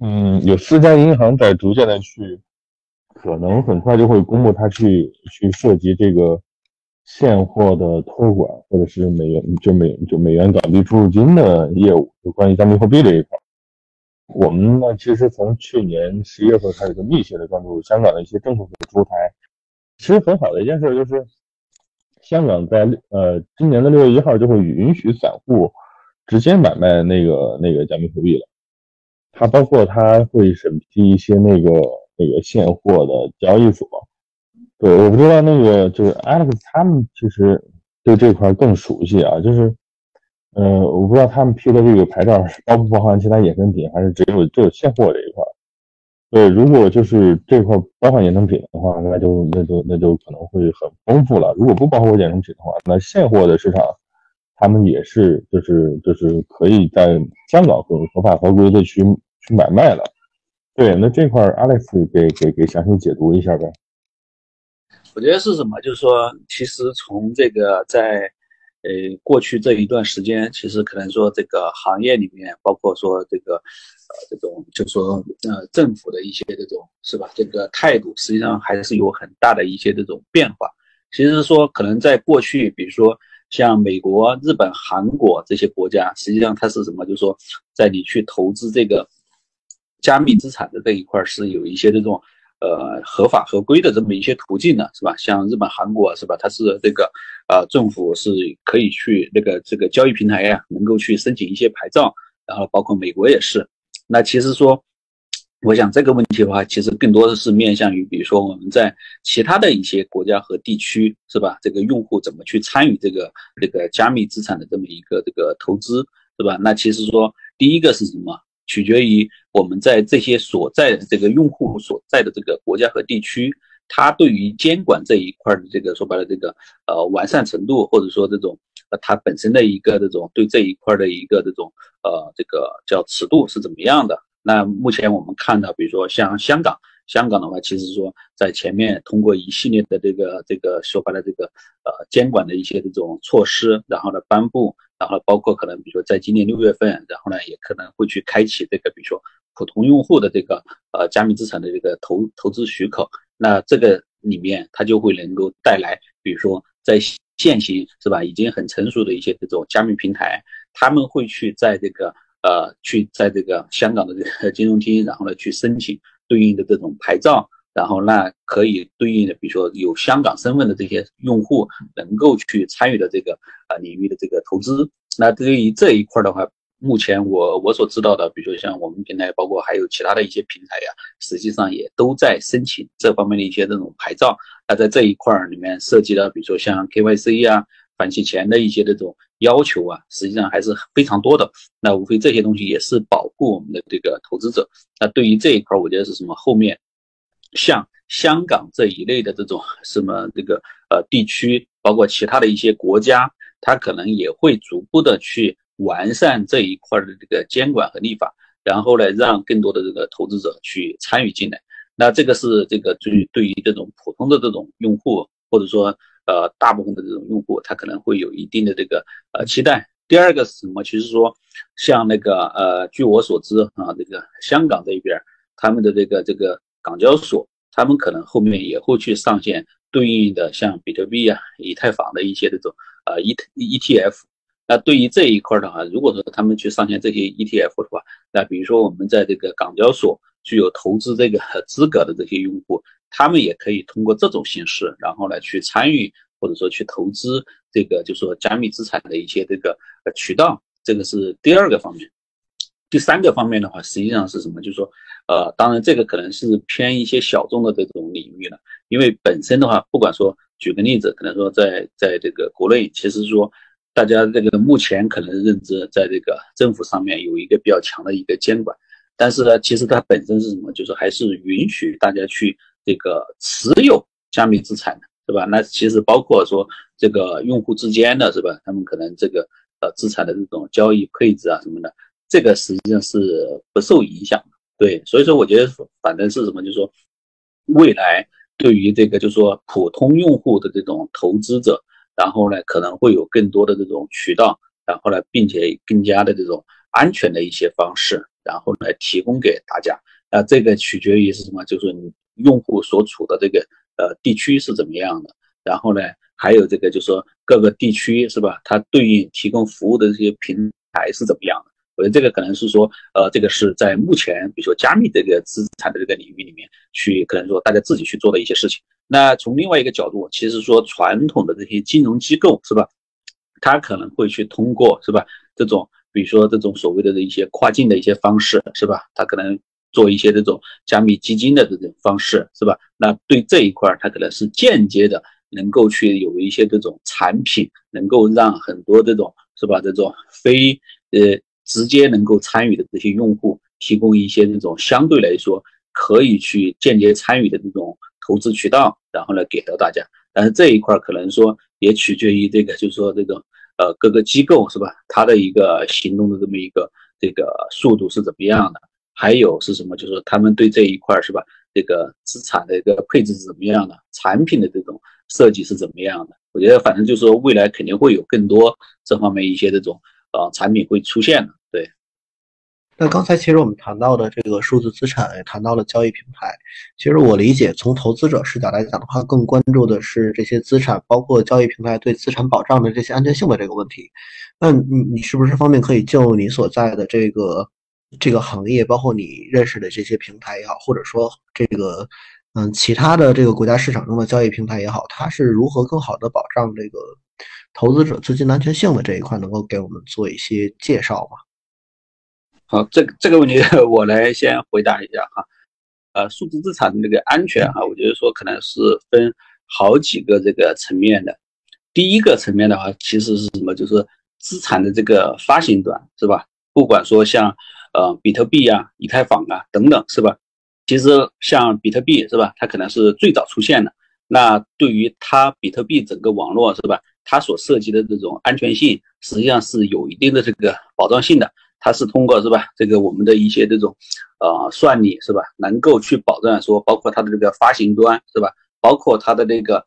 嗯，有四家银行在逐渐的去，可能很快就会公布它去去涉及这个现货的托管，或者是美元就美就美元港币出入金的业务，就关于加密货币这一块。我们呢，其实从去年十一月份开始就密切的关注香港的一些政策的出台。其实很好的一件事就是，香港在呃今年的六月一号就会允许散户直接买卖那个那个加密货币了。它包括它会审批一些那个那个现货的交易所，对，我不知道那个就是 Alex 他们其实对这块更熟悉啊，就是，呃，我不知道他们批的这个牌照包不包含其他衍生品，还是只有只有现货这一块。对，如果就是这块包含衍生品的话，那就那就那就可能会很丰富了。如果不包括衍生品的话，那现货的市场。他们也是，就是就是可以在香港合合法合规的去去买卖了。对，那这块 Alex 给给给详细解读一下呗。我觉得是什么？就是说，其实从这个在呃过去这一段时间，其实可能说这个行业里面，包括说这个呃这种，就是说呃政府的一些这种是吧？这个态度实际上还是有很大的一些这种变化。其实说可能在过去，比如说。像美国、日本、韩国这些国家，实际上它是什么？就是说，在你去投资这个加密资产的这一块，是有一些这种呃合法合规的这么一些途径呢，是吧？像日本、韩国是吧？它是这个呃政府是可以去那个这个交易平台呀，能够去申请一些牌照，然后包括美国也是。那其实说。我想这个问题的话，其实更多的是面向于，比如说我们在其他的一些国家和地区，是吧？这个用户怎么去参与这个这个加密资产的这么一个这个投资，是吧？那其实说第一个是什么？取决于我们在这些所在的这个用户所在的这个国家和地区，他对于监管这一块的这个说白了这个呃完善程度，或者说这种呃它本身的一个这种对这一块的一个这种呃这个叫尺度是怎么样的？那目前我们看到，比如说像香港，香港的话，其实说在前面通过一系列的这个这个说白了这个呃监管的一些这种措施，然后呢颁布，然后包括可能比如说在今年六月份，然后呢也可能会去开启这个比如说普通用户的这个呃加密资产的这个投投资许可，那这个里面它就会能够带来，比如说在现行是吧，已经很成熟的一些这种加密平台，他们会去在这个呃去在这个香港的这个金融厅，然后呢去申请对应的这种牌照，然后那可以对应的，比如说有香港身份的这些用户能够去参与的这个啊领域的这个投资，那对于这一块的话。目前我我所知道的，比如说像我们平台，包括还有其他的一些平台呀，实际上也都在申请这方面的一些这种牌照。那在这一块儿里面涉及到，比如说像 KYC 啊、反洗钱的一些这种要求啊，实际上还是非常多的。那无非这些东西也是保护我们的这个投资者。那对于这一块儿，我觉得是什么？后面像香港这一类的这种什么这个呃地区，包括其他的一些国家，它可能也会逐步的去。完善这一块的这个监管和立法，然后呢，让更多的这个投资者去参与进来。那这个是这个对对于这种普通的这种用户，或者说呃大部分的这种用户，他可能会有一定的这个呃期待。第二个是什么？其实说像那个呃，据我所知啊，这个香港这一边，他们的这个这个港交所，他们可能后面也会去上线对应的像比特币啊、以太坊的一些这种呃 E ETF。那对于这一块的话，如果说他们去上线这些 ETF 的话，那比如说我们在这个港交所具有投资这个 *laughs* 资格的这些用户，他们也可以通过这种形式，然后来去参与或者说去投资这个，就说加密资产的一些这个渠道，这个是第二个方面。第三个方面的话，实际上是什么？就是说，呃，当然这个可能是偏一些小众的这种领域了，因为本身的话，不管说举个例子，可能说在在这个国内，其实说。大家这个目前可能认知，在这个政府上面有一个比较强的一个监管，但是呢，其实它本身是什么？就是还是允许大家去这个持有加密资产的，是吧？那其实包括说这个用户之间的是吧？他们可能这个呃资产的这种交易配置啊什么的，这个实际上是不受影响的。对，所以说我觉得反正是什么？就是说未来对于这个就是说普通用户的这种投资者。然后呢，可能会有更多的这种渠道，然后呢，并且更加的这种安全的一些方式，然后来提供给大家。那这个取决于是什么？就是你用户所处的这个呃地区是怎么样的。然后呢，还有这个就是说各个地区是吧？它对应提供服务的这些平台是怎么样的？我觉得这个可能是说，呃，这个是在目前比如说加密这个资产的这个领域里面去，可能说大家自己去做的一些事情。那从另外一个角度，其实说传统的这些金融机构是吧，它可能会去通过是吧这种，比如说这种所谓的一些跨境的一些方式是吧，它可能做一些这种加密基金的这种方式是吧？那对这一块儿，它可能是间接的能够去有一些这种产品，能够让很多这种是吧这种非呃。直接能够参与的这些用户，提供一些这种相对来说可以去间接参与的这种投资渠道，然后呢给到大家。但是这一块可能说也取决于这个，就是说这种呃各个机构是吧，它的一个行动的这么一个这个速度是怎么样的？还有是什么？就是说他们对这一块是吧，这个资产的一个配置是怎么样的？产品的这种设计是怎么样的？我觉得反正就是说未来肯定会有更多这方面一些这种。啊，产品会出现的，对。那刚才其实我们谈到的这个数字资产，也谈到了交易平台。其实我理解，从投资者视角来讲的话，更关注的是这些资产，包括交易平台对资产保障的这些安全性的这个问题。那你你是不是方便可以就你所在的这个这个行业，包括你认识的这些平台也好，或者说这个嗯其他的这个国家市场中的交易平台也好，它是如何更好的保障这个？投资者资金安全性的这一块，能够给我们做一些介绍吗？好，这这个问题 *laughs* 我来先回答一下哈。呃，数字资产的这个安全哈，我觉得说可能是分好几个这个层面的。第一个层面的话，其实是什么？就是资产的这个发行端是吧？不管说像呃比特币啊、以太坊啊等等是吧？其实像比特币是吧？它可能是最早出现的。那对于它比特币整个网络是吧？它所涉及的这种安全性，实际上是有一定的这个保障性的。它是通过是吧？这个我们的一些这种，呃，算力是吧？能够去保证说，包括它的这个发行端是吧？包括它的这个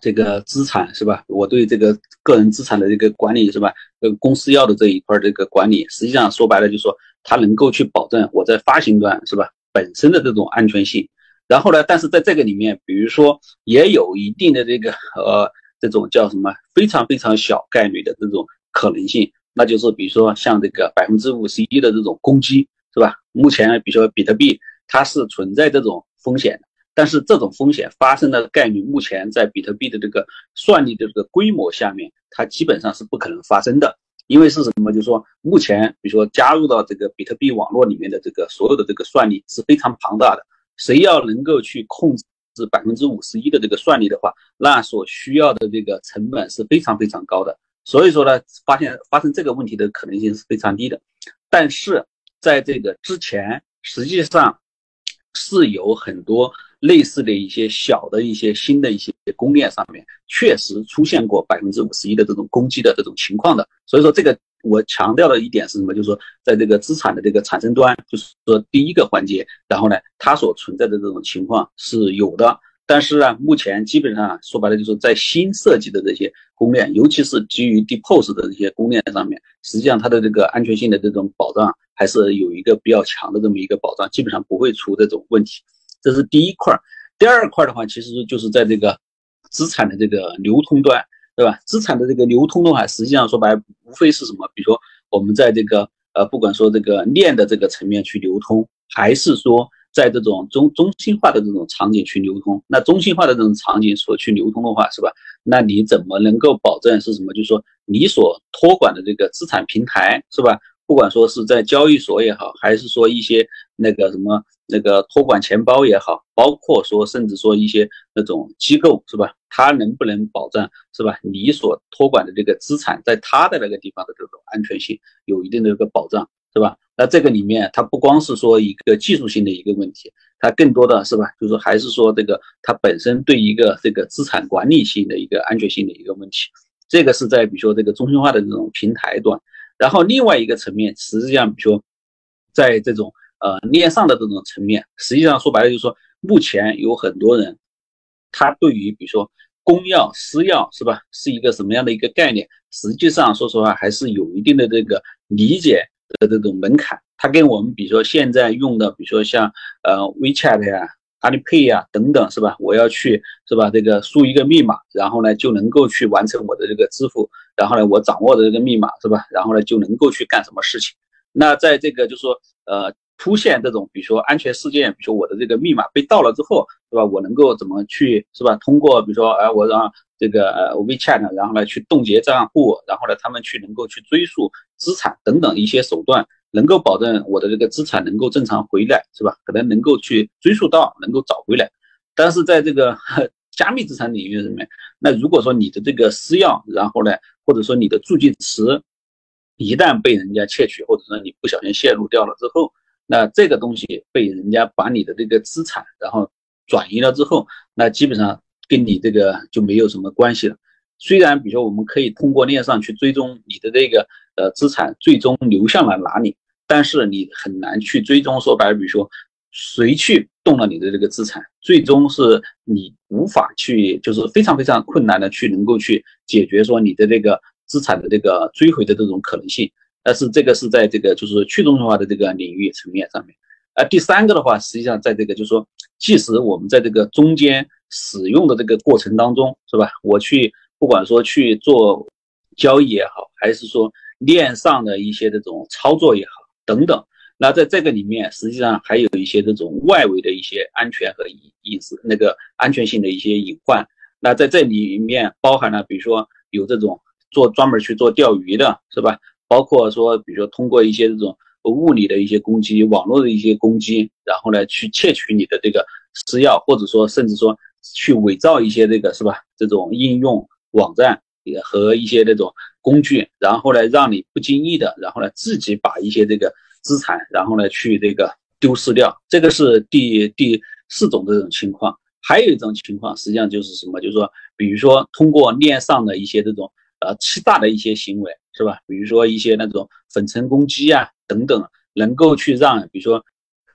这个资产是吧？我对这个个人资产的这个管理是吧？呃，公司要的这一块这个管理，实际上说白了就是说，它能够去保证我在发行端是吧本身的这种安全性。然后呢，但是在这个里面，比如说也有一定的这个呃这种叫什么非常非常小概率的这种可能性，那就是比如说像这个百分之五十一的这种攻击是吧？目前比如说比特币它是存在这种风险。但是这种风险发生的概率，目前在比特币的这个算力的这个规模下面，它基本上是不可能发生的。因为是什么？就是说，目前比如说加入到这个比特币网络里面的这个所有的这个算力是非常庞大的。谁要能够去控制是百分之五十一的这个算力的话，那所需要的这个成本是非常非常高的。所以说呢，发现发生这个问题的可能性是非常低的。但是在这个之前，实际上是有很多。类似的一些小的一些新的一些供应链上面，确实出现过百分之五十一的这种攻击的这种情况的。所以说，这个我强调的一点是什么？就是说，在这个资产的这个产生端，就是说第一个环节，然后呢，它所存在的这种情况是有的。但是啊，目前基本上说白了，就是在新设计的这些公链，尤其是基于 Depos 的这些公链上面，实际上它的这个安全性的这种保障还是有一个比较强的这么一个保障，基本上不会出这种问题。这是第一块儿，第二块的话，其实就是在这个资产的这个流通端，对吧？资产的这个流通的话，实际上说白，无非是什么？比如说我们在这个呃，不管说这个链的这个层面去流通，还是说在这种中中心化的这种场景去流通。那中心化的这种场景所去流通的话，是吧？那你怎么能够保证是什么？就是说你所托管的这个资产平台，是吧？不管说是在交易所也好，还是说一些那个什么。那个托管钱包也好，包括说甚至说一些那种机构是吧？它能不能保障是吧？你所托管的这个资产在它的那个地方的这种安全性有一定的一个保障是吧？那这个里面它不光是说一个技术性的一个问题，它更多的是吧？就是还是说这个它本身对一个这个资产管理性的一个安全性的一个问题。这个是在比如说这个中心化的这种平台端，然后另外一个层面，实际上比如说在这种。呃，链上的这种层面，实际上说白了就是说，目前有很多人，他对于比如说公钥私钥是吧，是一个什么样的一个概念？实际上说实话还是有一定的这个理解的这种门槛。它跟我们比如说现在用的，比如说像呃 WeChat 呀、阿里 Pay 呀等等是吧？我要去是吧？这个输一个密码，然后呢就能够去完成我的这个支付，然后呢我掌握的这个密码是吧？然后呢就能够去干什么事情？那在这个就是说呃。出现这种，比如说安全事件，比如说我的这个密码被盗了之后，是吧？我能够怎么去，是吧？通过比如说，哎，我让这个呃 WeChat，然后呢去冻结账户，然后呢他们去能够去追溯资产等等一些手段，能够保证我的这个资产能够正常回来，是吧？可能能够去追溯到，能够找回来。但是在这个 *laughs* 加密资产领域里面，那如果说你的这个私钥，然后呢，或者说你的助记词，一旦被人家窃取，或者说你不小心泄露掉了之后，那这个东西被人家把你的这个资产，然后转移了之后，那基本上跟你这个就没有什么关系了。虽然比如说我们可以通过链上去追踪你的这个呃资产最终流向了哪里，但是你很难去追踪。说白了，比如说谁去动了你的这个资产，最终是你无法去，就是非常非常困难的去能够去解决说你的这个资产的这个追回的这种可能性。但是这个是在这个就是去中心化的这个领域层面上面，而第三个的话，实际上在这个就是说，即使我们在这个中间使用的这个过程当中，是吧？我去不管说去做交易也好，还是说链上的一些这种操作也好等等，那在这个里面，实际上还有一些这种外围的一些安全和隐隐私那个安全性的一些隐患。那在这里面包含了，比如说有这种做专门去做钓鱼的，是吧？包括说，比如说通过一些这种物理的一些攻击、网络的一些攻击，然后呢去窃取你的这个私钥，或者说甚至说去伪造一些这个是吧？这种应用网站和一些这种工具，然后呢让你不经意的，然后呢自己把一些这个资产，然后呢去这个丢失掉。这个是第第四种这种情况。还有一种情况，实际上就是什么？就是说，比如说通过链上的一些这种呃欺诈的一些行为。是吧？比如说一些那种粉尘攻击啊等等，能够去让，比如说，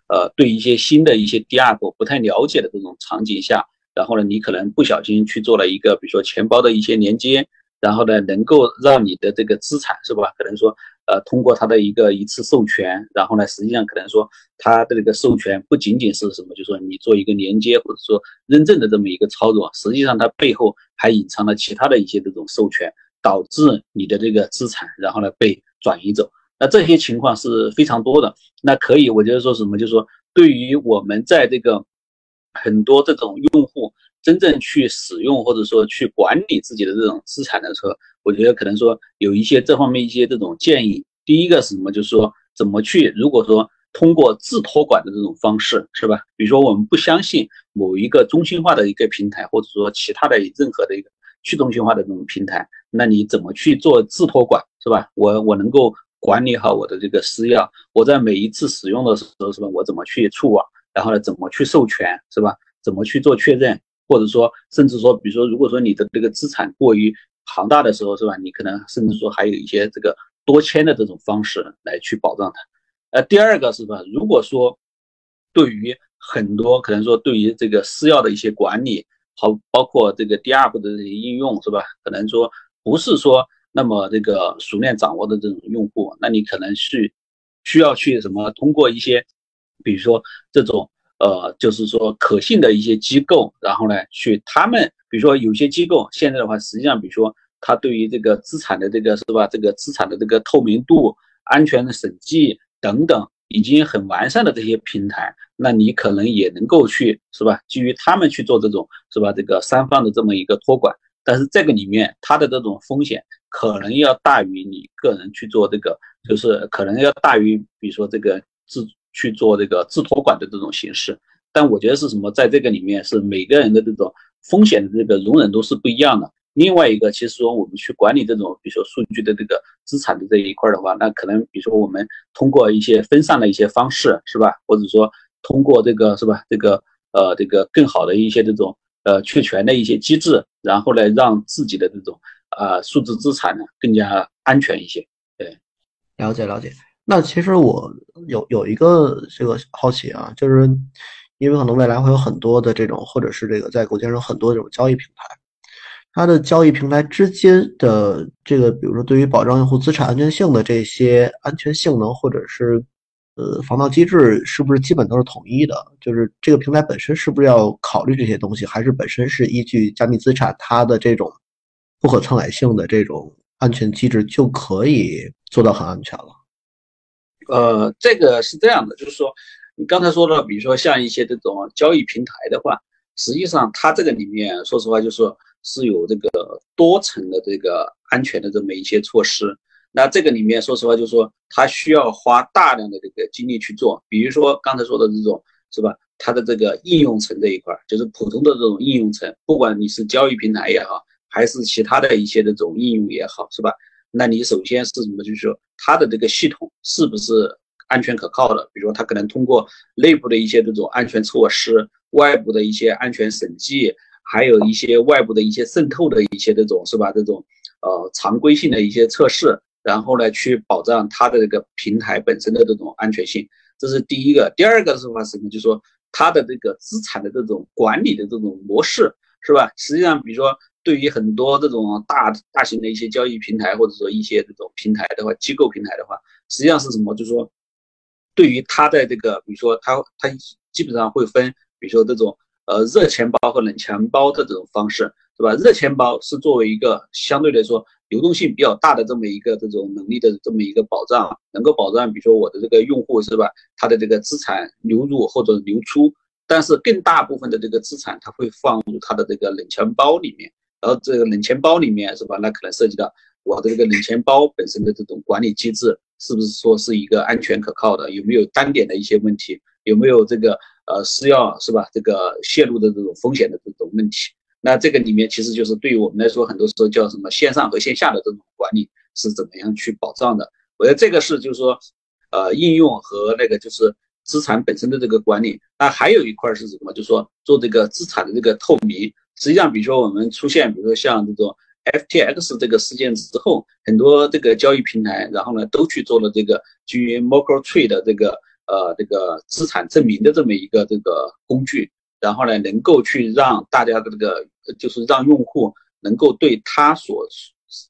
呃，对一些新的一些第二个不太了解的这种场景下，然后呢，你可能不小心去做了一个，比如说钱包的一些连接，然后呢，能够让你的这个资产是吧？可能说呃，通过它的一个一次授权，然后呢，实际上可能说它的这个授权不仅仅是什么，就说你做一个连接或者说认证的这么一个操作，实际上它背后还隐藏了其他的一些这种授权，导致你的这个资产然后呢被转移走。那这些情况是非常多的。那可以，我觉得说什么，就是说对于我们在这个很多这种用户真正去使用或者说去管理自己的这种资产的时候。我觉得可能说有一些这方面一些这种建议。第一个是什么？就是说怎么去，如果说通过自托管的这种方式，是吧？比如说我们不相信某一个中心化的一个平台，或者说其他的任何的一个去中心化的这种平台，那你怎么去做自托管，是吧？我我能够管理好我的这个私钥，我在每一次使用的时候，是吧？我怎么去触网，然后呢，怎么去授权，是吧？怎么去做确认，或者说甚至说，比如说，如果说你的这个资产过于庞大的时候是吧？你可能甚至说还有一些这个多签的这种方式来去保障它。呃，第二个是吧？如果说对于很多可能说对于这个私钥的一些管理，好，包括这个第二步的这些应用是吧？可能说不是说那么这个熟练掌握的这种用户，那你可能是需要去什么？通过一些，比如说这种呃，就是说可信的一些机构，然后呢去他们。比如说有些机构现在的话，实际上比如说他对于这个资产的这个是吧，这个资产的这个透明度、安全的审计等等，已经很完善的这些平台，那你可能也能够去是吧，基于他们去做这种是吧，这个三方的这么一个托管，但是这个里面它的这种风险可能要大于你个人去做这个，就是可能要大于比如说这个自去做这个自托管的这种形式，但我觉得是什么，在这个里面是每个人的这种。风险的这个容忍度是不一样的。另外一个，其实说我们去管理这种，比如说数据的这个资产的这一块的话，那可能比如说我们通过一些分散的一些方式，是吧？或者说通过这个是吧？这个呃，这个更好的一些这种呃确权的一些机制，然后呢，让自己的这种呃数字资产呢更加安全一些。对，了解了解。那其实我有有一个这个好奇啊，就是。因为可能未来会有很多的这种，或者是这个在国际上很多这种交易平台，它的交易平台之间的这个，比如说对于保障用户资产安全性的这些安全性能，或者是呃防盗机制，是不是基本都是统一的？就是这个平台本身是不是要考虑这些东西，还是本身是依据加密资产它的这种不可篡改性的这种安全机制就可以做到很安全了？呃，这个是这样的，就是说。你刚才说的，比如说像一些这种交易平台的话，实际上它这个里面，说实话就是说是有这个多层的这个安全的这么一些措施。那这个里面，说实话就是说它需要花大量的这个精力去做。比如说刚才说的这种，是吧？它的这个应用层这一块，就是普通的这种应用层，不管你是交易平台也好，还是其他的一些这种应用也好，是吧？那你首先是什么？就是说它的这个系统是不是？安全可靠的，比如说它可能通过内部的一些这种安全措施，外部的一些安全审计，还有一些外部的一些渗透的一些这种是吧？这种呃常规性的一些测试，然后呢去保障它的这个平台本身的这种安全性，这是第一个。第二个是话什么？就是说它的这个资产的这种管理的这种模式是吧？实际上，比如说对于很多这种大大型的一些交易平台，或者说一些这种平台的话，机构平台的话，实际上是什么？就是说。对于它的这个，比如说它它基本上会分，比如说这种呃热钱包和冷钱包的这种方式，是吧？热钱包是作为一个相对来说流动性比较大的这么一个这种能力的这么一个保障，能够保障，比如说我的这个用户是吧，他的这个资产流入或者流出，但是更大部分的这个资产它会放入它的这个冷钱包里面，然后这个冷钱包里面是吧，那可能涉及到我的这个冷钱包本身的这种管理机制。是不是说是一个安全可靠的？有没有单点的一些问题？有没有这个呃私钥是吧？这个泄露的这种风险的这种问题？那这个里面其实就是对于我们来说，很多时候叫什么线上和线下的这种管理是怎么样去保障的？我觉得这个是就是说，呃，应用和那个就是资产本身的这个管理。那还有一块是什么？就是说做这个资产的这个透明。实际上，比如说我们出现，比如说像这种。FTX 这个事件之后，很多这个交易平台，然后呢，都去做了这个基于 Merkle Tree 的这个呃这个资产证明的这么一个这个工具，然后呢，能够去让大家的这个就是让用户能够对他所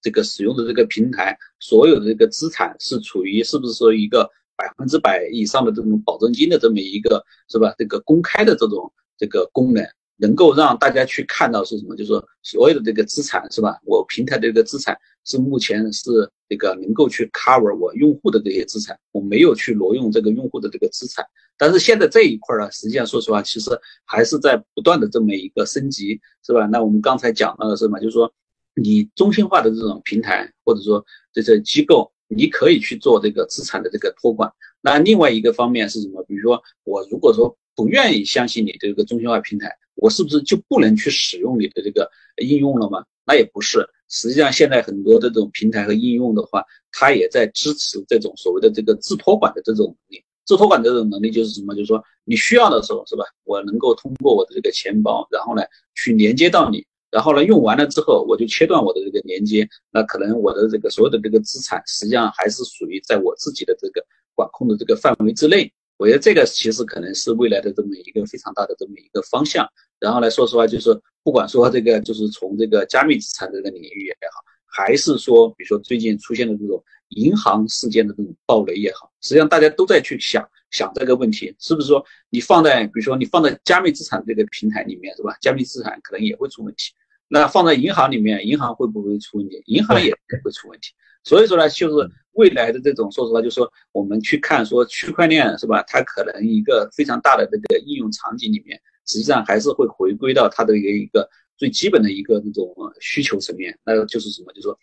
这个使用的这个平台所有的这个资产是处于是不是说一个百分之百以上的这种保证金的这么一个是吧？这个公开的这种这个功能。能够让大家去看到是什么？就是说，所有的这个资产是吧？我平台的这个资产是目前是这个能够去 cover 我用户的这些资产，我没有去挪用这个用户的这个资产。但是现在这一块呢，实际上说实话，其实还是在不断的这么一个升级，是吧？那我们刚才讲到的是什么？就是说，你中心化的这种平台或者说这些机构，你可以去做这个资产的这个托管。那另外一个方面是什么？比如说，我如果说不愿意相信你这个中心化平台。我是不是就不能去使用你的这个应用了吗？那也不是，实际上现在很多这种平台和应用的话，它也在支持这种所谓的这个自托管的这种能力。自托管这种能力就是什么？就是说你需要的时候，是吧？我能够通过我的这个钱包，然后呢去连接到你，然后呢用完了之后，我就切断我的这个连接。那可能我的这个所有的这个资产，实际上还是属于在我自己的这个管控的这个范围之内。我觉得这个其实可能是未来的这么一个非常大的这么一个方向。然后来说实话，就是不管说这个，就是从这个加密资产这个领域也好，还是说，比如说最近出现的这种银行事件的这种暴雷也好，实际上大家都在去想想这个问题，是不是说你放在，比如说你放在加密资产这个平台里面，是吧？加密资产可能也会出问题。那放在银行里面，银行会不会出问题？银行也会出问题。所以说呢，就是未来的这种，说实话，就是说我们去看说区块链是吧？它可能一个非常大的这个应用场景里面，实际上还是会回归到它的一个一个最基本的一个那种需求层面，那就是什么？就是说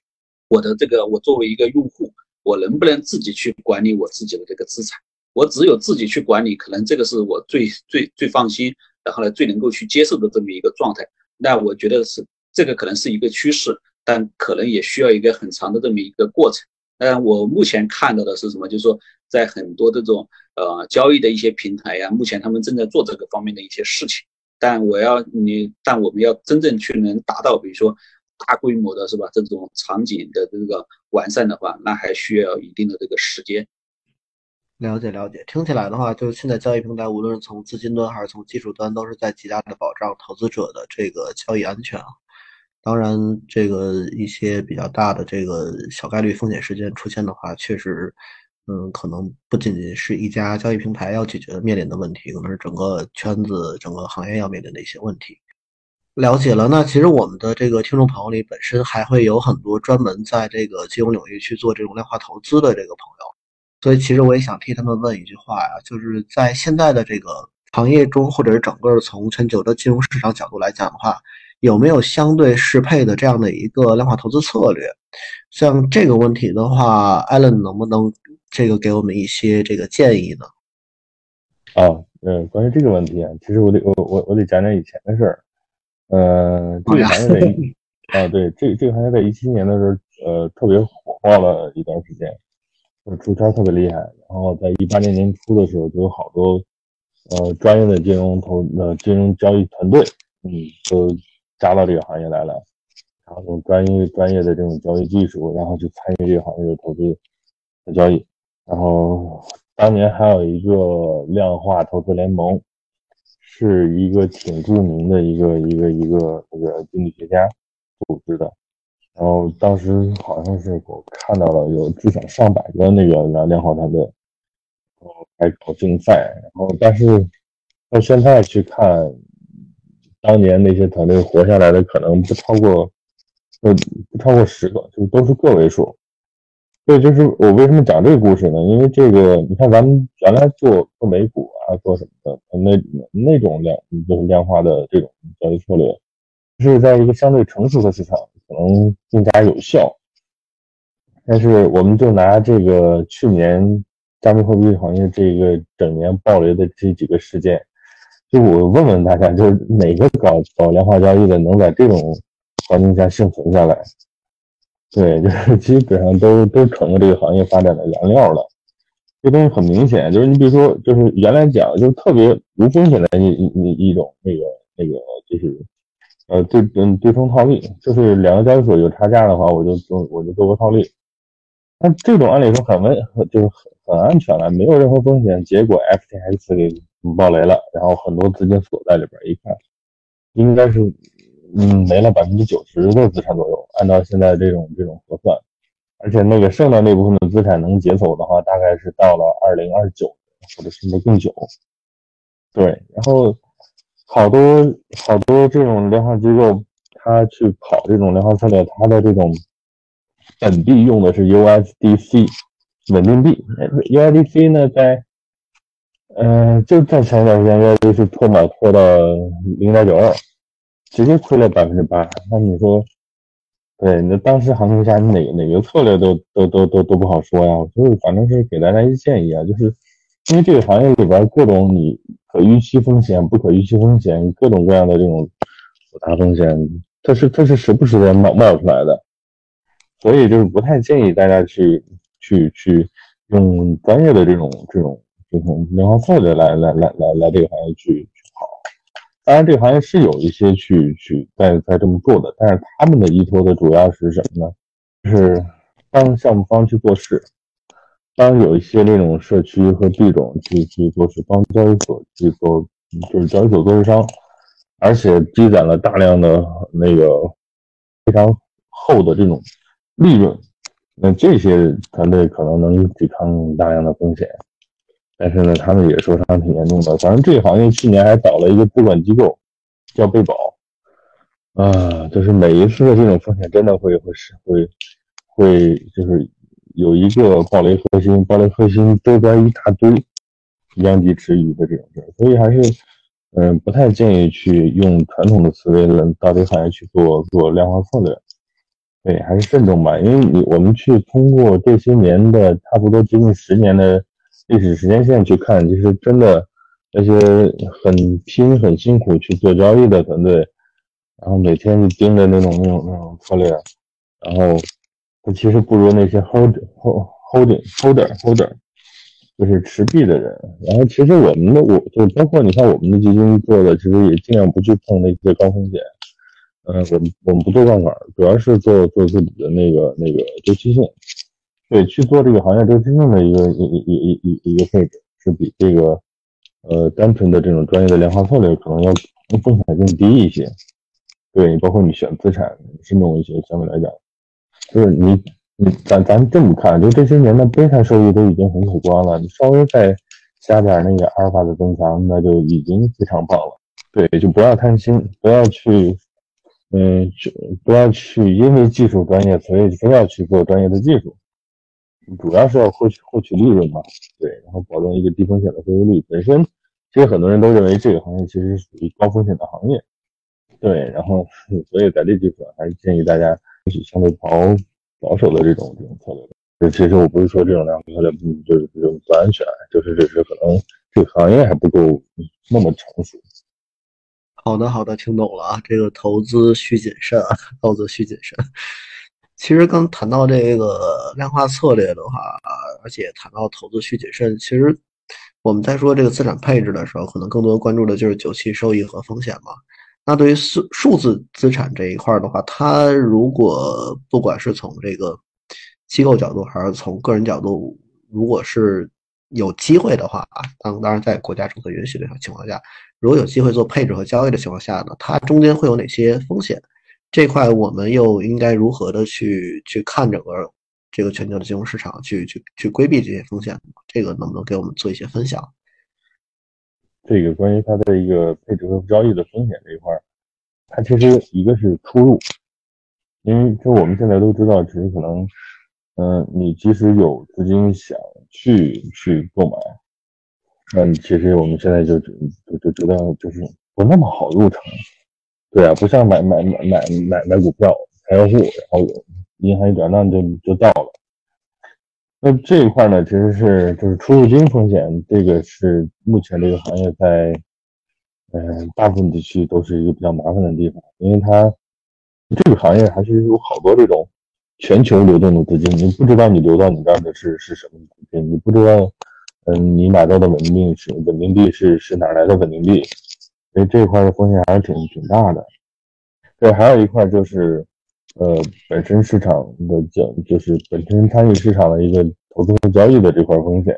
我的这个我作为一个用户，我能不能自己去管理我自己的这个资产？我只有自己去管理，可能这个是我最最最放心，然后呢最能够去接受的这么一个状态。那我觉得是这个可能是一个趋势。但可能也需要一个很长的这么一个过程。但我目前看到的是什么？就是说，在很多这种呃交易的一些平台呀，目前他们正在做这个方面的一些事情。但我要你，但我们要真正去能达到，比如说大规模的是吧？这种场景的这个完善的话，那还需要一定的这个时间。了解了解，听起来的话，就是现在交易平台，无论是从资金端还是从技术端，都是在极大的保障投资者的这个交易安全啊。当然，这个一些比较大的这个小概率风险事件出现的话，确实，嗯，可能不仅仅是一家交易平台要解决面临的问题，可能是整个圈子、整个行业要面临的一些问题。了解了，那其实我们的这个听众朋友里，本身还会有很多专门在这个金融领域去做这种量化投资的这个朋友，所以其实我也想替他们问一句话呀，就是在现在的这个行业中，或者是整个从全球的金融市场角度来讲的话。有没有相对适配的这样的一个量化投资策略？像这个问题的话，艾伦能不能这个给我们一些这个建议呢？啊，嗯，关于这个问题啊，其实我得我我我得讲讲以前的事儿。呃，这个行业在啊，对，这这个行业在一七年的时候，呃，特别火爆了一段时间，出圈特别厉害。然后在一八年年初的时候，就有好多呃专业的金融投呃金融交易团队，嗯，都。加到这个行业来了，然后用专业专业的这种交易技术，然后去参与这个行业的投资和交易。然后当年还有一个量化投资联盟，是一个挺著名的一个一个一个那个经济学家组织的。然后当时好像是我看到了有至少上百个那个量量化团队，然后还搞竞赛。然后但是到现在去看。当年那些团队活下来的可能不超过，呃，不超过十个，就都是个位数。对就是我为什么讲这个故事呢？因为这个，你看咱们原来做做美股啊，做什么的，那那种量就是量化的这种交易策略，是在一个相对成熟的市场可能更加有效。但是我们就拿这个去年加密货币行业这个整年暴雷的这几个事件。就我问问大家，就是哪个搞搞量化交易的能在这种环境下幸存下来？对，就是 *laughs* 基本上都都成了这个行业发展的燃料了。这东西很明显，就是你比如说，就是原来讲就是特别无风险的一一一种那个那个就是呃对嗯对冲套利，就是两个交易所有差价的话，我就做我就做个套利。那这种按理说很稳，就是很很安全了，没有任何风险。结果 FTX 给。爆雷了，然后很多资金锁在里边，一看，应该是嗯没了百分之九十的资产左右，按照现在这种这种核算，而且那个剩的那部分的资产能解锁的话，大概是到了二零二九或者甚至更久。对，然后好多好多这种量化机构，他去跑这种量化策略，他的这种本币用的是 USDC 稳定币，USDC 呢在，呃，就在前一段时间，USDC 破码破到零点九二，直接亏了百分之八。那你说，对，那当时行情下，你哪哪个策略都都都都都不好说呀。所以反正是给大家一个建议啊，就是因为这个行业里边各种你。可预期风险、不可预期风险，各种各样的这种复杂风险，它是它是时不时的冒冒出来的，所以就是不太建议大家去去去用专业的这种这种这种量化策略来来来来来这个行业去。当然，这个行业是有一些去去在在这么做的，但是他们的依托的主要是什么呢？就是帮项目方去做事。当有一些那种社区和币种去去做事帮交易所去做，就是交易所做市商，而且积攒了大量的那个非常厚的这种利润，那这些团队可能能抵抗大量的风险，但是呢，他们也受伤挺严重的。反正这个行业去年还倒了一个资管机构，叫贝宝，啊，就是每一次的这种风险真的会会是会会就是。有一个暴雷核心，暴雷核心周边一大堆殃及池鱼的这种事儿，所以还是嗯不太建议去用传统的思维来到这个行业去做做量化策略。对，还是慎重吧，因为你我们去通过这些年的差不多接近十年的历史时间线去看，其实真的那些很拼、很辛苦去做交易的团队，然后每天就盯着那种那种那种策略，然后。他其实不如那些 hold hold holding holder holder，就是持币的人。然后其实我们的我就包括你看我们的基金做的，其实也尽量不去碰那些高风险。嗯，我们我们不做杠杆，主要是做做自己的那个那个周期性。对，去做这个行业这个真正的一个一一一一一个配置，是比这个呃单纯的这种专业的量化策略可能要风险更低一些。对，包括你选资产是弄一些，相对来讲。就是你，你咱咱这么看，就这些年的贝塔收益都已经很可观了，你稍微再加点那个阿尔法的增强，那就已经非常棒了。对，就不要贪心，不要去，嗯，不要去因为技术专业，所以非要去做专业的技术。主要是要获取获取利润嘛，对，然后保证一个低风险的收益率。本身其实很多人都认为这个行业其实属于高风险的行业，对，然后所以在这基础上，还是建议大家。相对保保守的这种这种策略，其实我不是说这种量策略就是这种不安全，就是只是可能这个行业还不够那么成熟。好的，好的，听懂了啊。这个投资需谨慎啊，投资需谨慎。其实刚谈到这个量化策略的话，而且谈到投资需谨慎，其实我们在说这个资产配置的时候，可能更多关注的就是久期收益和风险嘛。那对于数数字资产这一块的话，它如果不管是从这个机构角度还是从个人角度，如果是有机会的话啊，当当然在国家政策允许的情况下，如果有机会做配置和交易的情况下呢，它中间会有哪些风险？这块我们又应该如何的去去看整个这个全球的金融市场，去去去规避这些风险？这个能不能给我们做一些分享？这个关于它的一个配置和交易的风险这一块，它其实一个是出入，因为就我们现在都知道，只是可能，嗯，你即使有资金想去去购买，那你其实我们现在就就就觉得就是不那么好入场，对啊，不像买买买买买买股票开户，然后银行一转账就就到了。那这一块呢，其实是就是出入金风险，这个是目前这个行业在，嗯，大部分地区都是一个比较麻烦的地方，因为它这个行业还是有好多这种全球流动的资金，你不知道你流到你这儿的是是什么资金，你不知道，嗯，你买到的稳定是稳定币是是哪来的稳定币，所以这块的风险还是挺挺大的。对，还有一块就是。呃，本身市场的讲就是本身参与市场的一个投资和交易的这块风险，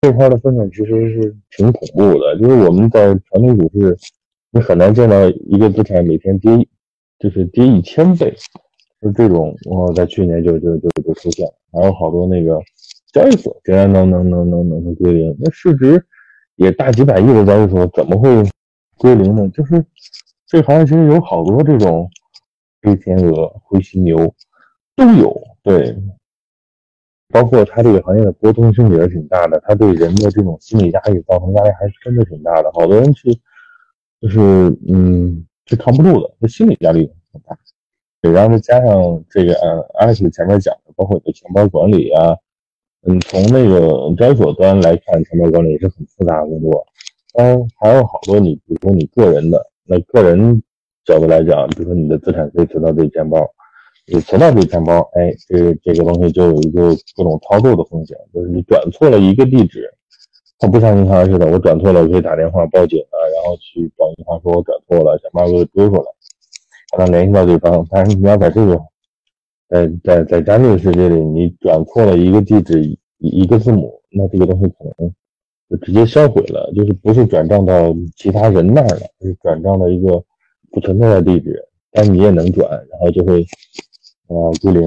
这块的风险其实是挺恐怖的。就是我们在传统股市你很难见到一个资产每天跌，就是跌一千倍，就这种，我在去年就就就就出现了，还有好多那个交易所竟然能能能能能能归零，那市值也大几百亿的交易所怎么会归零呢？就是这行业其实有好多这种黑天鹅、灰犀牛都有，对。包括它这个行业的波动性也是挺大的，它对人的这种心理压力造成压力还是真的挺大的。好多人去，就是嗯，是扛不住的，这心理压力很大。对，然后再加上这个呃，Alex 前面讲的，包括你的钱包管理啊，嗯，从那个交易所端来看，钱包管理也是很复杂的工作。当然还有好多你，比如说你个人的，那个人角度来讲，比如说你的资产可以存到这钱包。你存到这钱包，哎，这这个东西就有一个各种操作的风险，就是你转错了一个地址，它不像银行似的，我转错了我可以打电话报警啊，然后去找银行说我转错了，想办法给我追回来，才能联系到对方。但是你要在这个，在在在加密的世界里，你转错了一个地址一个字母，那这个东西可能就直接销毁了，就是不是转账到其他人那儿了，是转账到一个不存在的地址，但你也能转，然后就会。呃，归零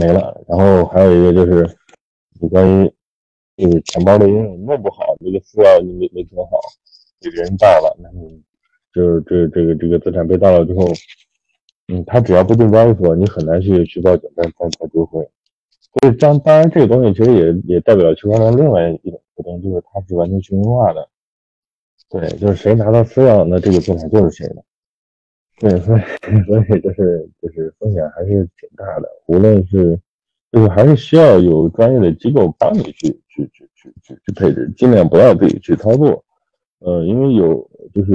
没了，然后还有一个就是，你关于就是钱包的应用弄不好，这个资料你没没存好，给人盗了，那你就是这这个这个资产被盗了之后，嗯，他只要不进交易所，你很难去去报警再再再追回。所以当当然这个东西其实也也代表区块链另外一种特点，就是它是完全去中心化的，对，就是谁拿到资料，那这个资产就是谁的。对，所以所以就是就是风险还是挺大的，无论是就是还是需要有专业的机构帮你去去去去去去配置，尽量不要自己去操作。呃，因为有就是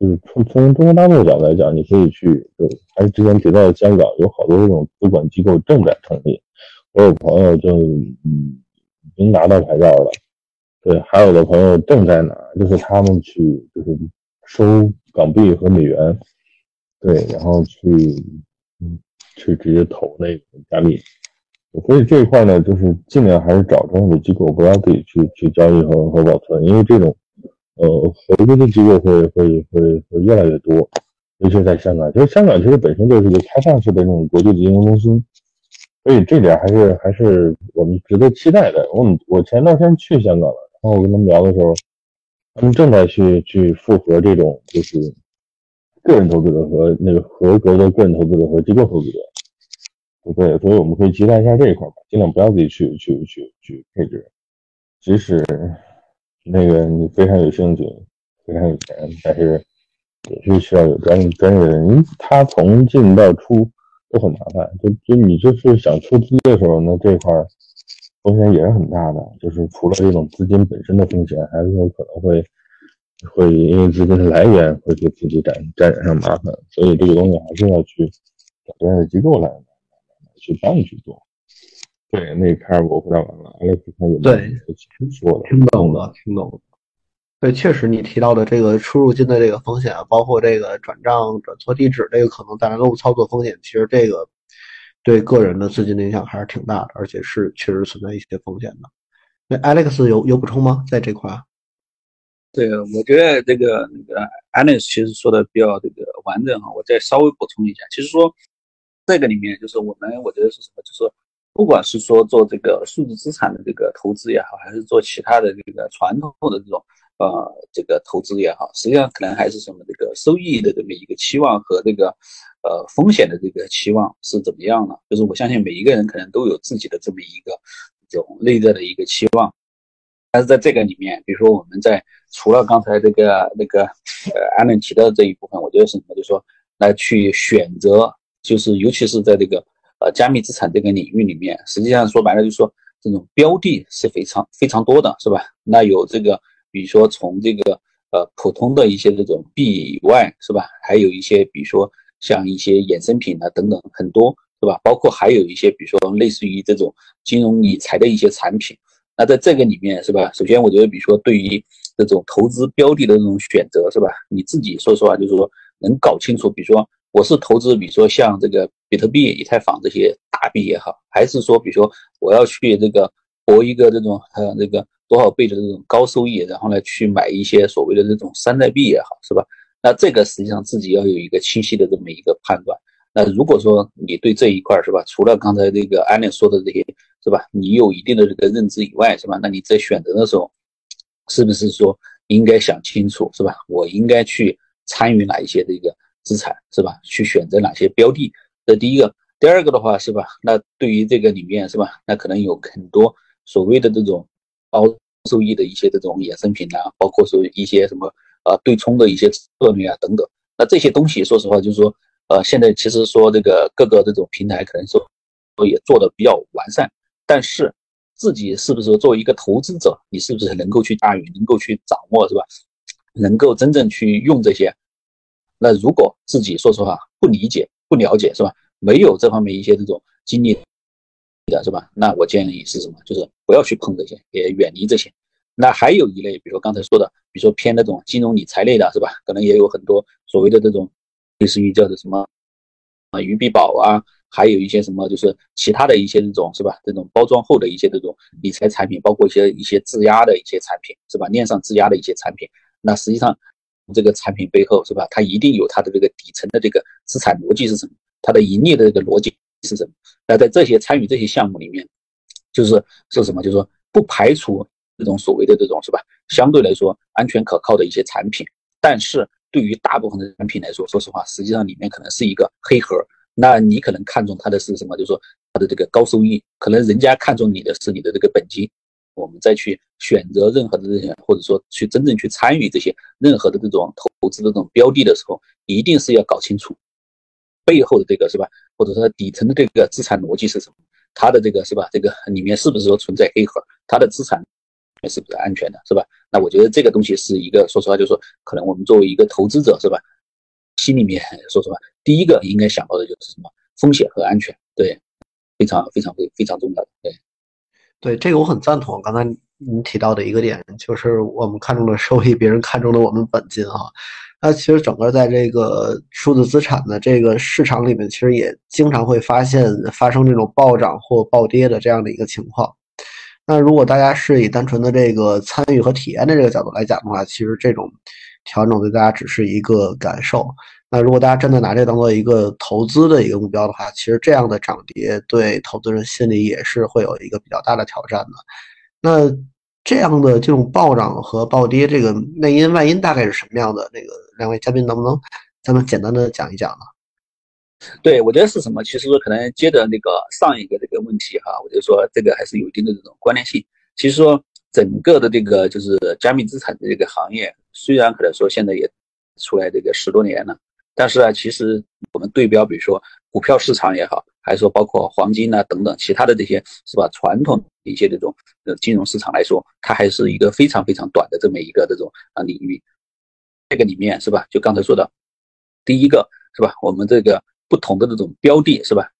就是从从中国大陆角度来讲，你可以去，就，还是之前提到的香港有好多这种资管机构正在成立，我有朋友就已经拿到牌照了，对，还有的朋友正在拿，就是他们去就是收港币和美元。对，然后去，去直接投那个加密，所以这一块呢，就是尽量还是找专业的机构，不要自己去去交易和和保存，因为这种，呃，合规的机构会会会会越来越多，尤其是在香港，就是香港其实本身就是一个开放式的这种国际金融中心，所以这点还是还是我们值得期待的。我们我前段时间去香港了，然后我跟他们聊的时候，他们正在去去复合这种就是。个人投资者和那个合格的个人投资者和机构投资者，对？所以我们可以期待一下这一块吧，尽量不要自己去去去去配置。即使那个你非常有兴趣、非常有钱，但是也是需要有专专业的人，他从进到出都很麻烦。就就你就是想出资的时候，那这块风险也是很大的。就是除了这种资金本身的风险，还是有可能会。会因为资金的来源会给自己沾沾染上麻烦，所以这个东西还是要去找专业的机构来去帮你去做。对，那开尔我回答完了，Alex 看有没有说的？听懂了，听懂了。对，确实你提到的这个出入金的这个风险啊，包括这个转账转错地址这个可能带来的误操作风险，其实这个对个人的资金的影响还是挺大的，而且是确实存在一些风险的。那 Alex 有有补充吗？在这块？对，我觉得这个那个 Alex 其实说的比较这个完整哈，我再稍微补充一下，其实说这个里面就是我们我觉得是什么，就是不管是说做这个数字资产的这个投资也好，还是做其他的这个传统的这种呃这个投资也好，实际上可能还是什么这个收益的这么一个期望和这个呃风险的这个期望是怎么样的？就是我相信每一个人可能都有自己的这么一个这种内在的一个期望。但是在这个里面，比如说我们在除了刚才这个那个呃安伦提到的这一部分，我觉得是什么？就是说来去选择，就是尤其是在这个呃加密资产这个领域里面，实际上说白了就是说这种标的是非常非常多的，是吧？那有这个，比如说从这个呃普通的一些这种币以外，是吧？还有一些比如说像一些衍生品啊等等很多，是吧？包括还有一些比如说类似于这种金融理财的一些产品。那在这个里面是吧？首先，我觉得，比如说，对于这种投资标的的这种选择是吧？你自己说实话，就是说能搞清楚，比如说我是投资，比如说像这个比特币、以太坊这些大币也好，还是说，比如说我要去这个博一个这种呃这个多少倍的这种高收益，然后呢去买一些所谓的这种山寨币也好，是吧？那这个实际上自己要有一个清晰的这么一个判断。那如果说你对这一块是吧，除了刚才这个安利说的这些是吧，你有一定的这个认知以外是吧？那你在选择的时候，是不是说应该想清楚是吧？我应该去参与哪一些这个资产是吧？去选择哪些标的？这第一个，第二个的话是吧？那对于这个里面是吧？那可能有很多所谓的这种高收益的一些这种衍生品啊，包括说一些什么。呃，对冲的一些策略啊，等等，那这些东西，说实话，就是说，呃，现在其实说这个各个这种平台可能说也做的比较完善，但是自己是不是作为一个投资者，你是不是能够去驾驭，能够去掌握，是吧？能够真正去用这些？那如果自己说实话不理解、不了解，是吧？没有这方面一些这种经历的，是吧？那我建议是什么？就是不要去碰这些，也远离这些。那还有一类，比如说刚才说的，比如说偏那种金融理财类的，是吧？可能也有很多所谓的这种，类似于叫做什么啊，余币宝啊，还有一些什么，就是其他的一些这种，是吧？这种包装后的一些这种理财产品，包括一些一些质押的一些产品，是吧？链上质押的一些产品，那实际上这个产品背后，是吧？它一定有它的这个底层的这个资产逻辑是什么？它的盈利的这个逻辑是什么？那在这些参与这些项目里面，就是是什么？就是说不排除。这种所谓的这种是吧，相对来说安全可靠的一些产品，但是对于大部分的产品来说，说实话，实际上里面可能是一个黑盒。那你可能看中它的是什么？就是说它的这个高收益，可能人家看中你的是你的这个本金。我们再去选择任何的这些，或者说去真正去参与这些任何的这种投资的这种标的的时候，一定是要搞清楚背后的这个是吧，或者说底层的这个资产逻辑是什么，它的这个是吧，这个里面是不是说存在黑盒，它的资产。是不是安全的，是吧？那我觉得这个东西是一个，说实话，就是说，可能我们作为一个投资者，是吧？心里面说实话，第一个应该想到的就是什么风险和安全，对，非常非常非非常重要的，对，对，这个我很赞同。刚才你提到的一个点，就是我们看中的收益，别人看中的我们本金啊。那其实整个在这个数字资产的这个市场里面，其实也经常会发现发生这种暴涨或暴跌的这样的一个情况。那如果大家是以单纯的这个参与和体验的这个角度来讲的话，其实这种调整对大家只是一个感受。那如果大家真的拿这当做一个投资的一个目标的话，其实这样的涨跌对投资人心里也是会有一个比较大的挑战的。那这样的这种暴涨和暴跌，这个内因外因大概是什么样的？这个两位嘉宾能不能咱们简单的讲一讲呢？对，我觉得是什么？其实说可能接着那个上一个这个问题哈，我就说这个还是有一定的这种关联性。其实说整个的这个就是加密资产的这个行业，虽然可能说现在也出来这个十多年了，但是啊，其实我们对标，比如说股票市场也好，还是说包括黄金呐等等其他的这些是吧？传统一些这种呃金融市场来说，它还是一个非常非常短的这么一个这种啊领域。这个里面是吧？就刚才说的，第一个是吧？我们这个。不同的这种标的是吧？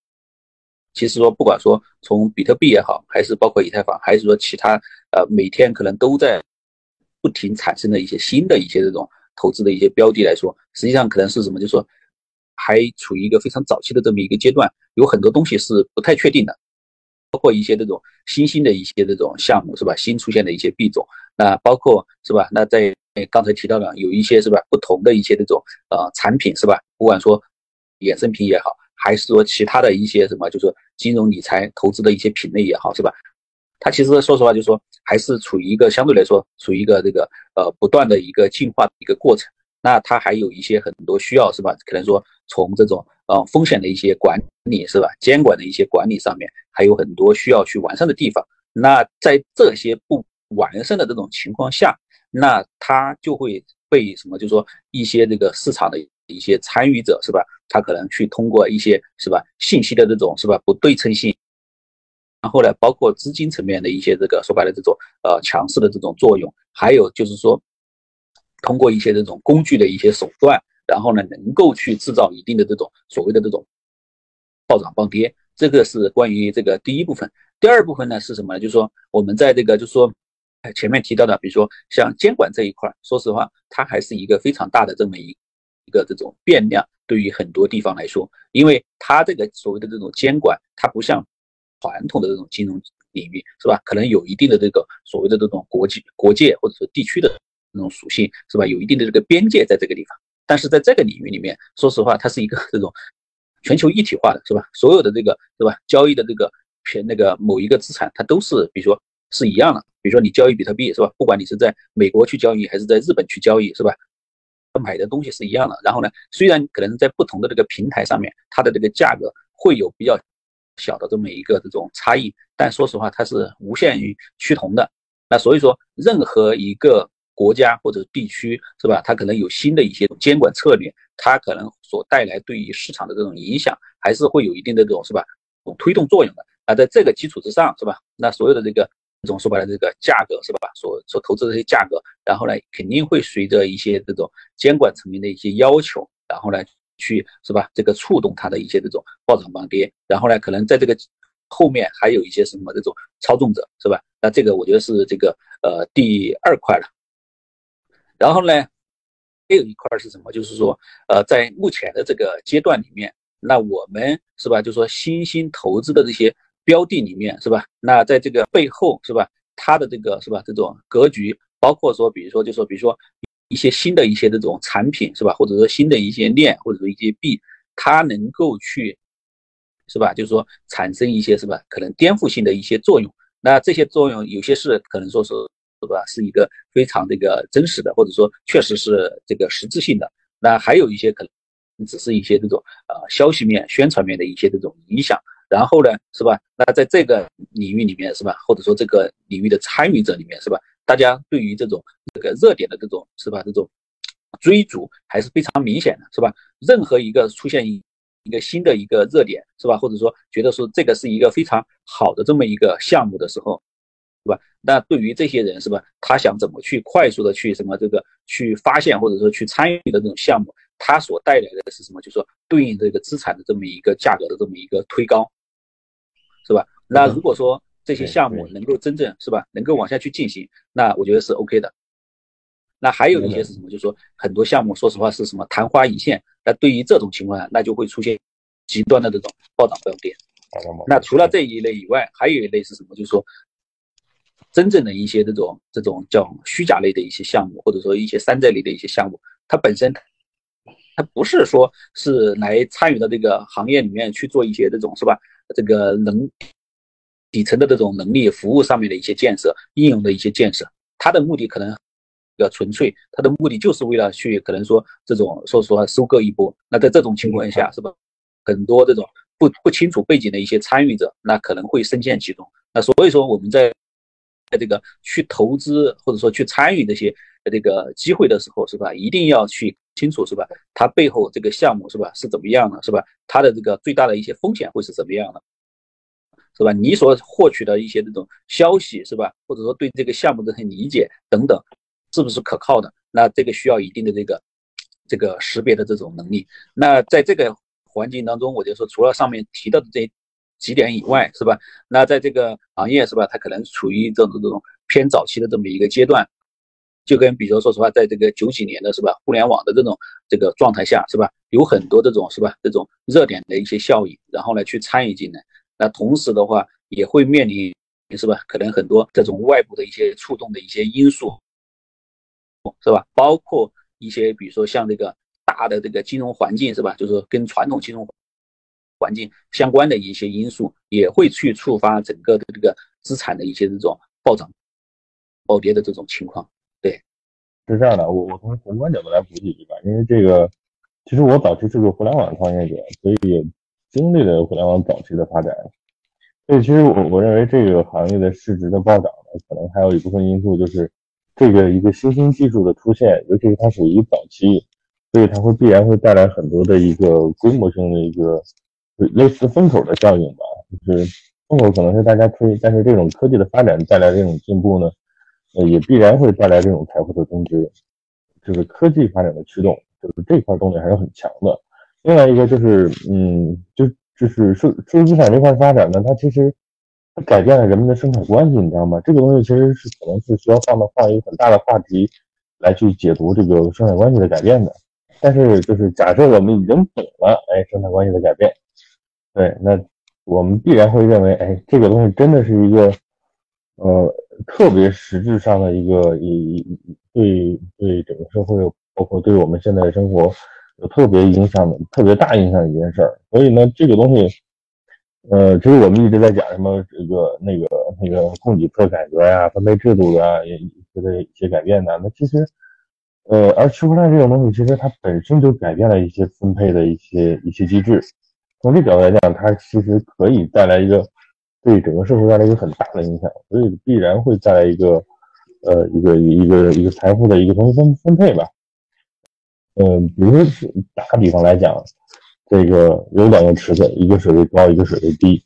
其实说，不管说从比特币也好，还是包括以太坊，还是说其他呃，每天可能都在不停产生的一些新的一些这种投资的一些标的来说，实际上可能是什么？就是说还处于一个非常早期的这么一个阶段，有很多东西是不太确定的，包括一些这种新兴的一些这种项目是吧？新出现的一些币种，那包括是吧？那在刚才提到的有一些是吧？不同的一些这种呃产品是吧？不管说。衍生品也好，还是说其他的一些什么，就是金融理财投资的一些品类也好，是吧？它其实说实话，就是说还是处于一个相对来说处于一个这个呃不断的一个进化的一个过程。那它还有一些很多需要是吧？可能说从这种呃风险的一些管理是吧？监管的一些管理上面还有很多需要去完善的地方。那在这些不完善的这种情况下，那它就会被什么？就是说一些这个市场的。一些参与者是吧？他可能去通过一些是吧信息的这种是吧不对称性，然后呢，包括资金层面的一些这个说白了这种呃强势的这种作用，还有就是说通过一些这种工具的一些手段，然后呢能够去制造一定的这种所谓的这种暴涨暴跌。这个是关于这个第一部分。第二部分呢是什么呢？就是说我们在这个就是说前面提到的，比如说像监管这一块，说实话，它还是一个非常大的这么一。一个这种变量对于很多地方来说，因为它这个所谓的这种监管，它不像传统的这种金融领域，是吧？可能有一定的这个所谓的这种国际国界或者说地区的这种属性，是吧？有一定的这个边界在这个地方。但是在这个领域里面，说实话，它是一个这种全球一体化的，是吧？所有的这个，是吧？交易的这个偏那个某一个资产，它都是比如说是一样的。比如说你交易比特币，是吧？不管你是在美国去交易还是在日本去交易，是吧？买的东西是一样的。然后呢，虽然可能在不同的这个平台上面，它的这个价格会有比较小的这么一个这种差异，但说实话，它是无限于趋同的。那所以说，任何一个。国家或者地区是吧？它可能有新的一些监管策略，它可能所带来对于市场的这种影响，还是会有一定的这种是吧？种推动作用的。那在这个基础之上是吧？那所有的这个这种说白了这个价格是吧？所所投资的这些价格，然后呢肯定会随着一些这种监管层面的一些要求，然后呢去是吧？这个触动它的一些这种暴涨暴跌，然后呢可能在这个后面还有一些什么这种操纵者是吧？那这个我觉得是这个呃第二块了。然后呢，还有一块是什么？就是说，呃，在目前的这个阶段里面，那我们是吧？就说，新兴投资的这些标的里面，是吧？那在这个背后，是吧？它的这个是吧？这种格局，包括说，比如说，就说，比如说一些新的一些这种产品，是吧？或者说新的一些链，或者说一些币，它能够去，是吧？就是说产生一些是吧？可能颠覆性的一些作用。那这些作用有些是可能说是。是吧？是一个非常这个真实的，或者说确实是这个实质性的。那还有一些可能只是一些这种呃消息面、宣传面的一些这种影响。然后呢，是吧？那在这个领域里面，是吧？或者说这个领域的参与者里面，是吧？大家对于这种这个热点的这种是吧？这种追逐还是非常明显的，是吧？任何一个出现一一个新的一个热点，是吧？或者说觉得说这个是一个非常好的这么一个项目的时候。是吧？那对于这些人是吧？他想怎么去快速的去什么这个去发现或者说去参与的这种项目，它所带来的是什么？就是说对应这个资产的这么一个价格的这么一个推高，是吧？那如果说这些项目能够真正是吧，能够往下去进行，那我觉得是 OK 的。那还有一些是什么？就是说很多项目，说实话是什么昙花一现。那对于这种情况下，那就会出现极端的这种暴涨暴跌。那除了这一类以外，还有一类是什么？就是说。真正的一些这种这种叫虚假类的一些项目，或者说一些山寨类的一些项目，它本身它不是说是来参与到这个行业里面去做一些这种是吧？这个能底层的这种能力服务上面的一些建设、应用的一些建设，它的目的可能比较纯粹，它的目的就是为了去可能说这种说实话收割一波。那在这种情况下，是吧？很多这种不不清楚背景的一些参与者，那可能会深陷其中。那所以说我们在在这个去投资或者说去参与这些这个机会的时候，是吧？一定要去清楚，是吧？它背后这个项目是吧是怎么样的，是吧？它的这个最大的一些风险会是怎么样的，是吧？你所获取的一些这种消息，是吧？或者说对这个项目的很理解等等，是不是可靠的？那这个需要一定的这个这个识别的这种能力。那在这个环境当中，我就说，除了上面提到的这。几点以外是吧？那在这个行业是吧？它可能处于这种这种偏早期的这么一个阶段，就跟比如说实话，在这个九几年的是吧？互联网的这种这个状态下是吧？有很多这种是吧？这种热点的一些效应，然后呢去参与进来。那同时的话也会面临是吧？可能很多这种外部的一些触动的一些因素，是吧？包括一些比如说像这个大的这个金融环境是吧？就是跟传统金融。环境相关的一些因素也会去触发整个的这个资产的一些这种暴涨暴跌的这种情况。对，是这样的，我我从宏观角度来补几句吧，因为这个其实我早期是个互联网创业者，所以经历了互联网早期的发展。所以其实我我认为这个行业的市值的暴涨呢，可能还有一部分因素就是这个一个新兴技术的出现，尤其是它属于早期，所以它会必然会带来很多的一个规模性的一个。类似风口的效应吧，就是风口可能是大家推，但是这种科技的发展带来这种进步呢，呃，也必然会带来这种财富的增值，就是科技发展的驱动，就是这块动力还是很强的。另外一个就是，嗯，就就是数数字资产这块发展呢，它其实它改变了人们的生产关系，你知道吗？这个东西其实是可能是需要放到放一个很大的话题来去解读这个生产关系的改变的。但是就是假设我们已经懂了，哎，生产关系的改变。对，那我们必然会认为，哎，这个东西真的是一个呃特别实质上的一个一对对整个社会，包括对我们现在的生活有特别影响的、特别大影响的一件事儿。所以呢，这个东西，呃，其实我们一直在讲什么这个那个那个供给侧改革呀、分配制度的也一些改变的，那其实。呃，而区块链这种东西，其实它本身就改变了一些分配的一些一些机制。从这角度来讲，它其实可以带来一个对整个社会带来一个很大的影响，所以必然会带来一个呃一个一个一个财富的一个重新分分配吧。嗯，比如说打个比方来讲，这个有两个池子，一个水位高，一个水位低，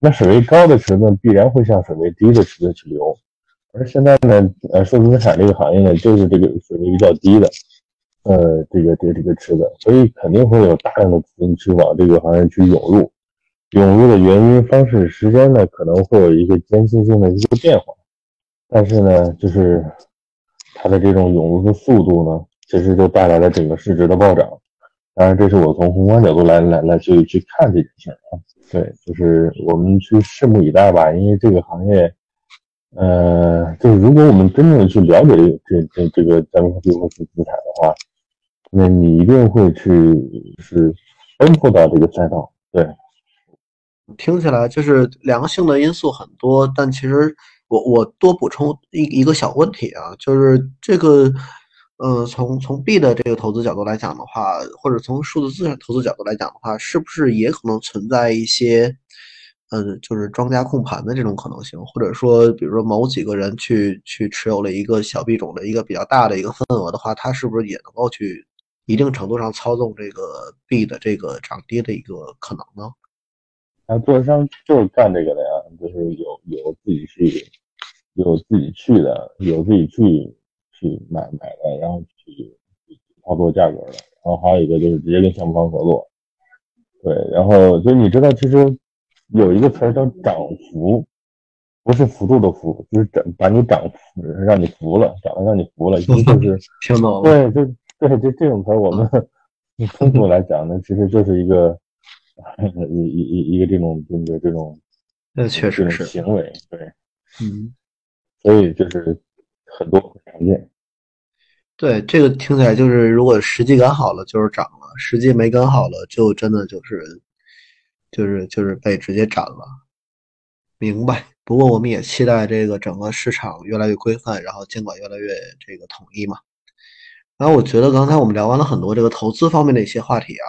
那水位高的池子必然会向水位低的池子去流。而现在呢，呃，数字资产这个行业呢，就是这个水位比较低的，呃，这个这个这个池子，所以肯定会有大量的资金去往这个行业去涌入。涌入的原因、方式、时间呢，可能会有一个间歇性的一个变化，但是呢，就是它的这种涌入的速度呢，其实就带来了整个市值的暴涨。当然，这是我从宏观角度来来来去去看这件事儿啊。对，就是我们去拭目以待吧，因为这个行业。呃，就是如果我们真正去了解这这这这个加密货币或是资产的话，那你一定会去是奔赴到这个赛道。对，听起来就是良性的因素很多，但其实我我多补充一一个小问题啊，就是这个，呃，从从币的这个投资角度来讲的话，或者从数字资产投资角度来讲的话，是不是也可能存在一些？嗯，就是庄家控盘的这种可能性，或者说，比如说某几个人去去持有了一个小币种的一个比较大的一个份额的话，他是不是也能够去一定程度上操纵这个币的这个涨跌的一个可能呢？啊，做商就是干这个的呀，就是有有自己去有自己去的，有自己去去买买的，然后去操作价格的，然后还有一个就是直接跟项目方合作，对，然后就你知道其实。有一个词儿叫涨幅，不是幅度的幅，就是涨把你涨让你服了，涨得让你服了，意思就是 *laughs* 听懂了。对，就对，就这种词儿，我们 *laughs* 通俗来讲呢，其实就是一个一一一一个这种这个这种，那确实是行为，对，嗯，所以就是很多很常见。对，这个听起来就是，如果时机赶好了就是涨了，时机没赶好了就真的就是。就是就是被直接斩了，明白。不过我们也期待这个整个市场越来越规范，然后监管越来越这个统一嘛。然后我觉得刚才我们聊完了很多这个投资方面的一些话题啊，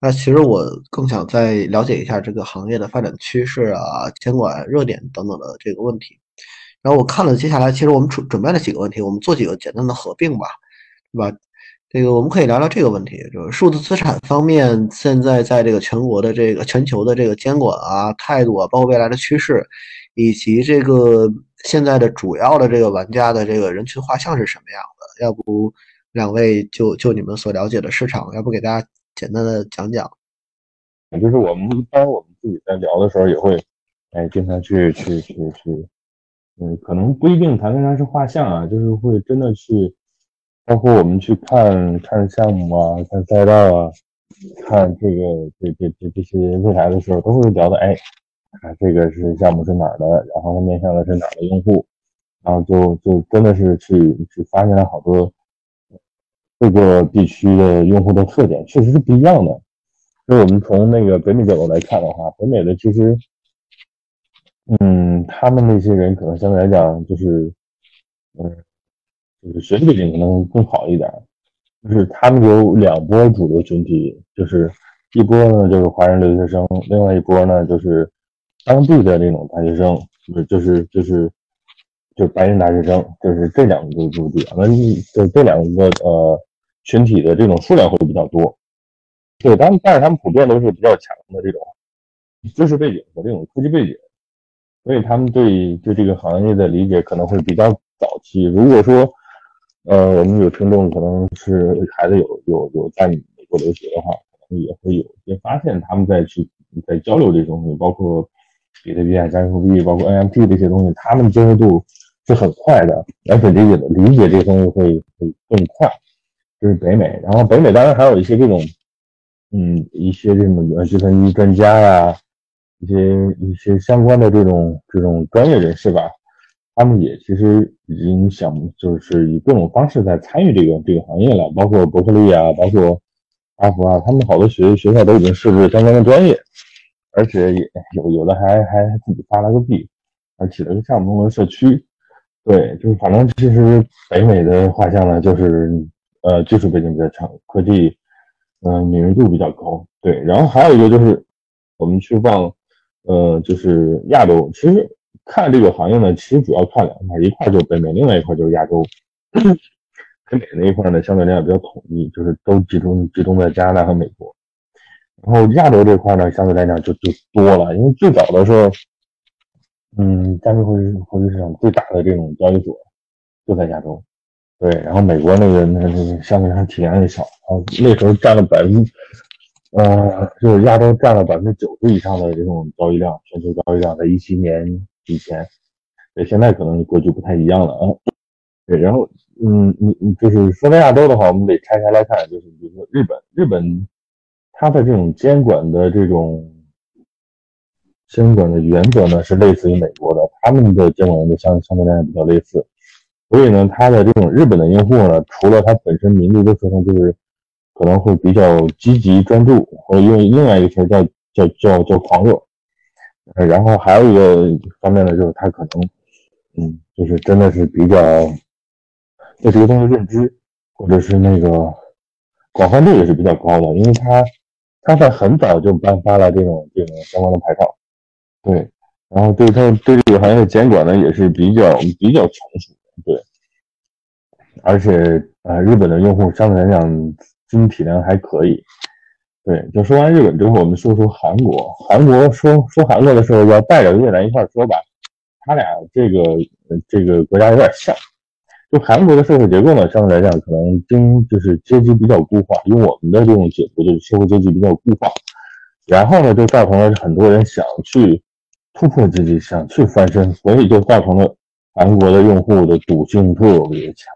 那其实我更想再了解一下这个行业的发展趋势啊、监管热点等等的这个问题。然后我看了接下来，其实我们准准备了几个问题，我们做几个简单的合并吧，对吧？这个我们可以聊聊这个问题，就是数字资产方面，现在在这个全国的这个全球的这个监管啊、态度啊，包括未来的趋势，以及这个现在的主要的这个玩家的这个人群画像是什么样的？要不两位就就你们所了解的市场，要不给大家简单的讲讲？就是我们一般我们自己在聊的时候，也会哎经常去去去去，嗯，可能不一定谈得上是画像啊，就是会真的去。包括我们去看看项目啊，看赛道啊，看这个这这这这些未来的时候，都会聊的。哎，看这个是项目是哪儿的，然后它面向的是哪儿的用户，然后就就真的是去去发现了好多各个地区的用户的特点，确实是不一样的。所以我们从那个北美角度来看的话，北美的其实，嗯，他们那些人可能相对来讲就是，嗯。就是学历背景可能更好一点，就是他们有两波主流群体，就是一波呢就是华人留学生，另外一波呢就是当地的那种大学生，就是就是就是就是白人大学生，就是这两个主体，那这这两个呃群体的这种数量会比较多。对，他们但是他们普遍都是比较强的这种知识背景和这种科技背景，所以他们对对这个行业的理解可能会比较早期。如果说呃，我们有听众可能是孩子有有有在美国留学的话，可能也会有一些发现，他们在去在交流这些东西，包括比特币啊、加密货币，包括 NFT 这些东西，他们接受度是很快的，而且理解的理解这些东西会会更快。这是北美，然后北美当然还有一些这种，嗯，一些这种计算机专家呀，一些一些相关的这种这种专业人士吧，他们也其实已经想就是以各种方式在参与这个这个行业了，包括伯克利啊，包括哈佛啊，他们好多学学校都已经设置相关的专业，而且有有的还还自己发了个币，还起了个项目的社区。对，就是反正其实北美的画像呢，就是呃技术背景比较强，科技嗯敏锐度比较高。对，然后还有一个就是我们去往呃就是亚洲，其实看这个行业呢，其实主要看两块，一块就是北美，另外一块就是亚洲。*clears throat* 北美那一块呢，相对来讲比较统一，就是都集中集中在加拿大和美国。然后亚洲这块呢，相对来讲就就多了，因为最早的时候。嗯，加密货币货币市场最大的这种交易所就在亚洲，对，然后美国那个那那个相对来说体量也小，啊，那时候占了百分之，呃，就是亚洲占了百分之九十以上的这种交易量，全球交易量在一七年以前，对，现在可能格局不太一样了啊，对，然后嗯嗯嗯，就是说到亚洲的话，我们得拆开来看，就是比如说日本，日本它的这种监管的这种。监管的原则呢是类似于美国的，他们的监管原则相相对来讲比较类似，所以呢，它的这种日本的用户呢，除了它本身民族的特征，就是可能会比较积极专注，或用另外一个词叫叫叫叫狂热，然后还有一个方面呢，就是他可能，嗯，就是真的是比较对这个东西认知，或者是那个广泛度也是比较高的，因为他他在很早就颁发了这种这种相关的牌照。对，然后对他对这个行业的监管呢也是比较比较成熟，对，而且呃日本的用户相对来讲经济体量还可以，对，就说完日本之后，我们说说韩国。韩国说说韩国的时候要带着越南一块说吧，他俩这个这个国家有点像，就韩国的社会结构呢相对来讲可能经就是阶级比较固化，用我们的这种解读就是社会阶级比较固化，然后呢就造成了很多人想去。突破自己，想去翻身，所以就造成了韩国的用户的赌性特别强。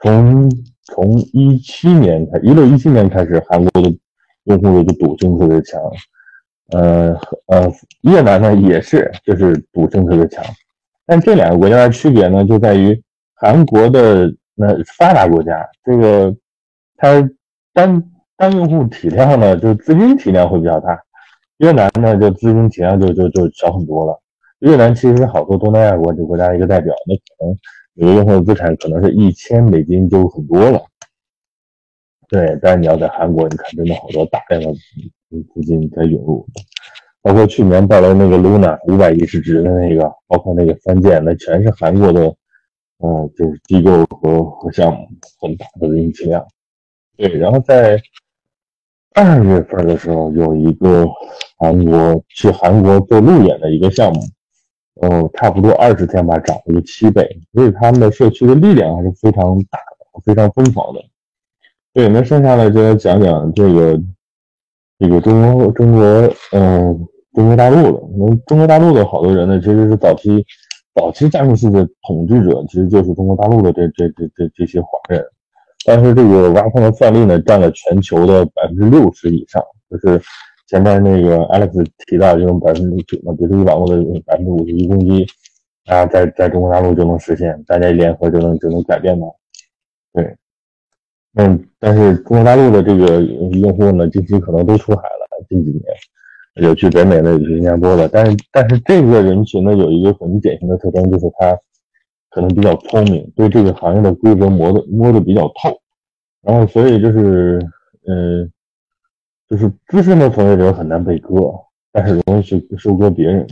从从一七年开，一六一七年开始，韩国的用户的赌性特别强。呃呃，越南呢也是，就是赌性特别强。但这两个国家的区别呢，就在于韩国的那发达国家，这个它单单用户体量呢，就资金体量会比较大。越南呢，就资金体量就就就小很多了。越南其实好多东南亚国国家的一个代表，那可能有的用户的资产可能是一千美金就很多了。对，但是你要在韩国，你看真的好多大量的资金在涌入，包括去年到了那个 Luna 五百亿市值的那个，包括那个三箭，那全是韩国的，嗯，就是机构和和项目很大的人气量。对，然后在。二月份的时候，有一个韩国去韩国做路演的一个项目，呃，差不多二十天吧，涨了个七倍，所以他们的社区的力量还是非常大的，非常疯狂的。对，那剩下来就来讲讲这个这个中国中国嗯中国大陆的，那中国大陆的好多人呢，其实是早期早期加密系的统治者，其实就是中国大陆的这这这这这些华人。但是这个挖矿的算力呢，占了全球的百分之六十以上，就是前面那个 Alex 提到这种百分之九的比特币网络的百分之五十一攻击，啊，在在中国大陆就能实现，大家一联合就能就能改变的。对，嗯，但是中国大陆的这个用户呢，近期可能都出海了，近几年有去北美的，有去新加坡的，但是但是这个人群呢，有一个很典型的特征，就是他。可能比较聪明，对这个行业的规则摸的摸的比较透，然后所以就是，嗯，就是资深的从业者很难被割，但是容易去收割别人，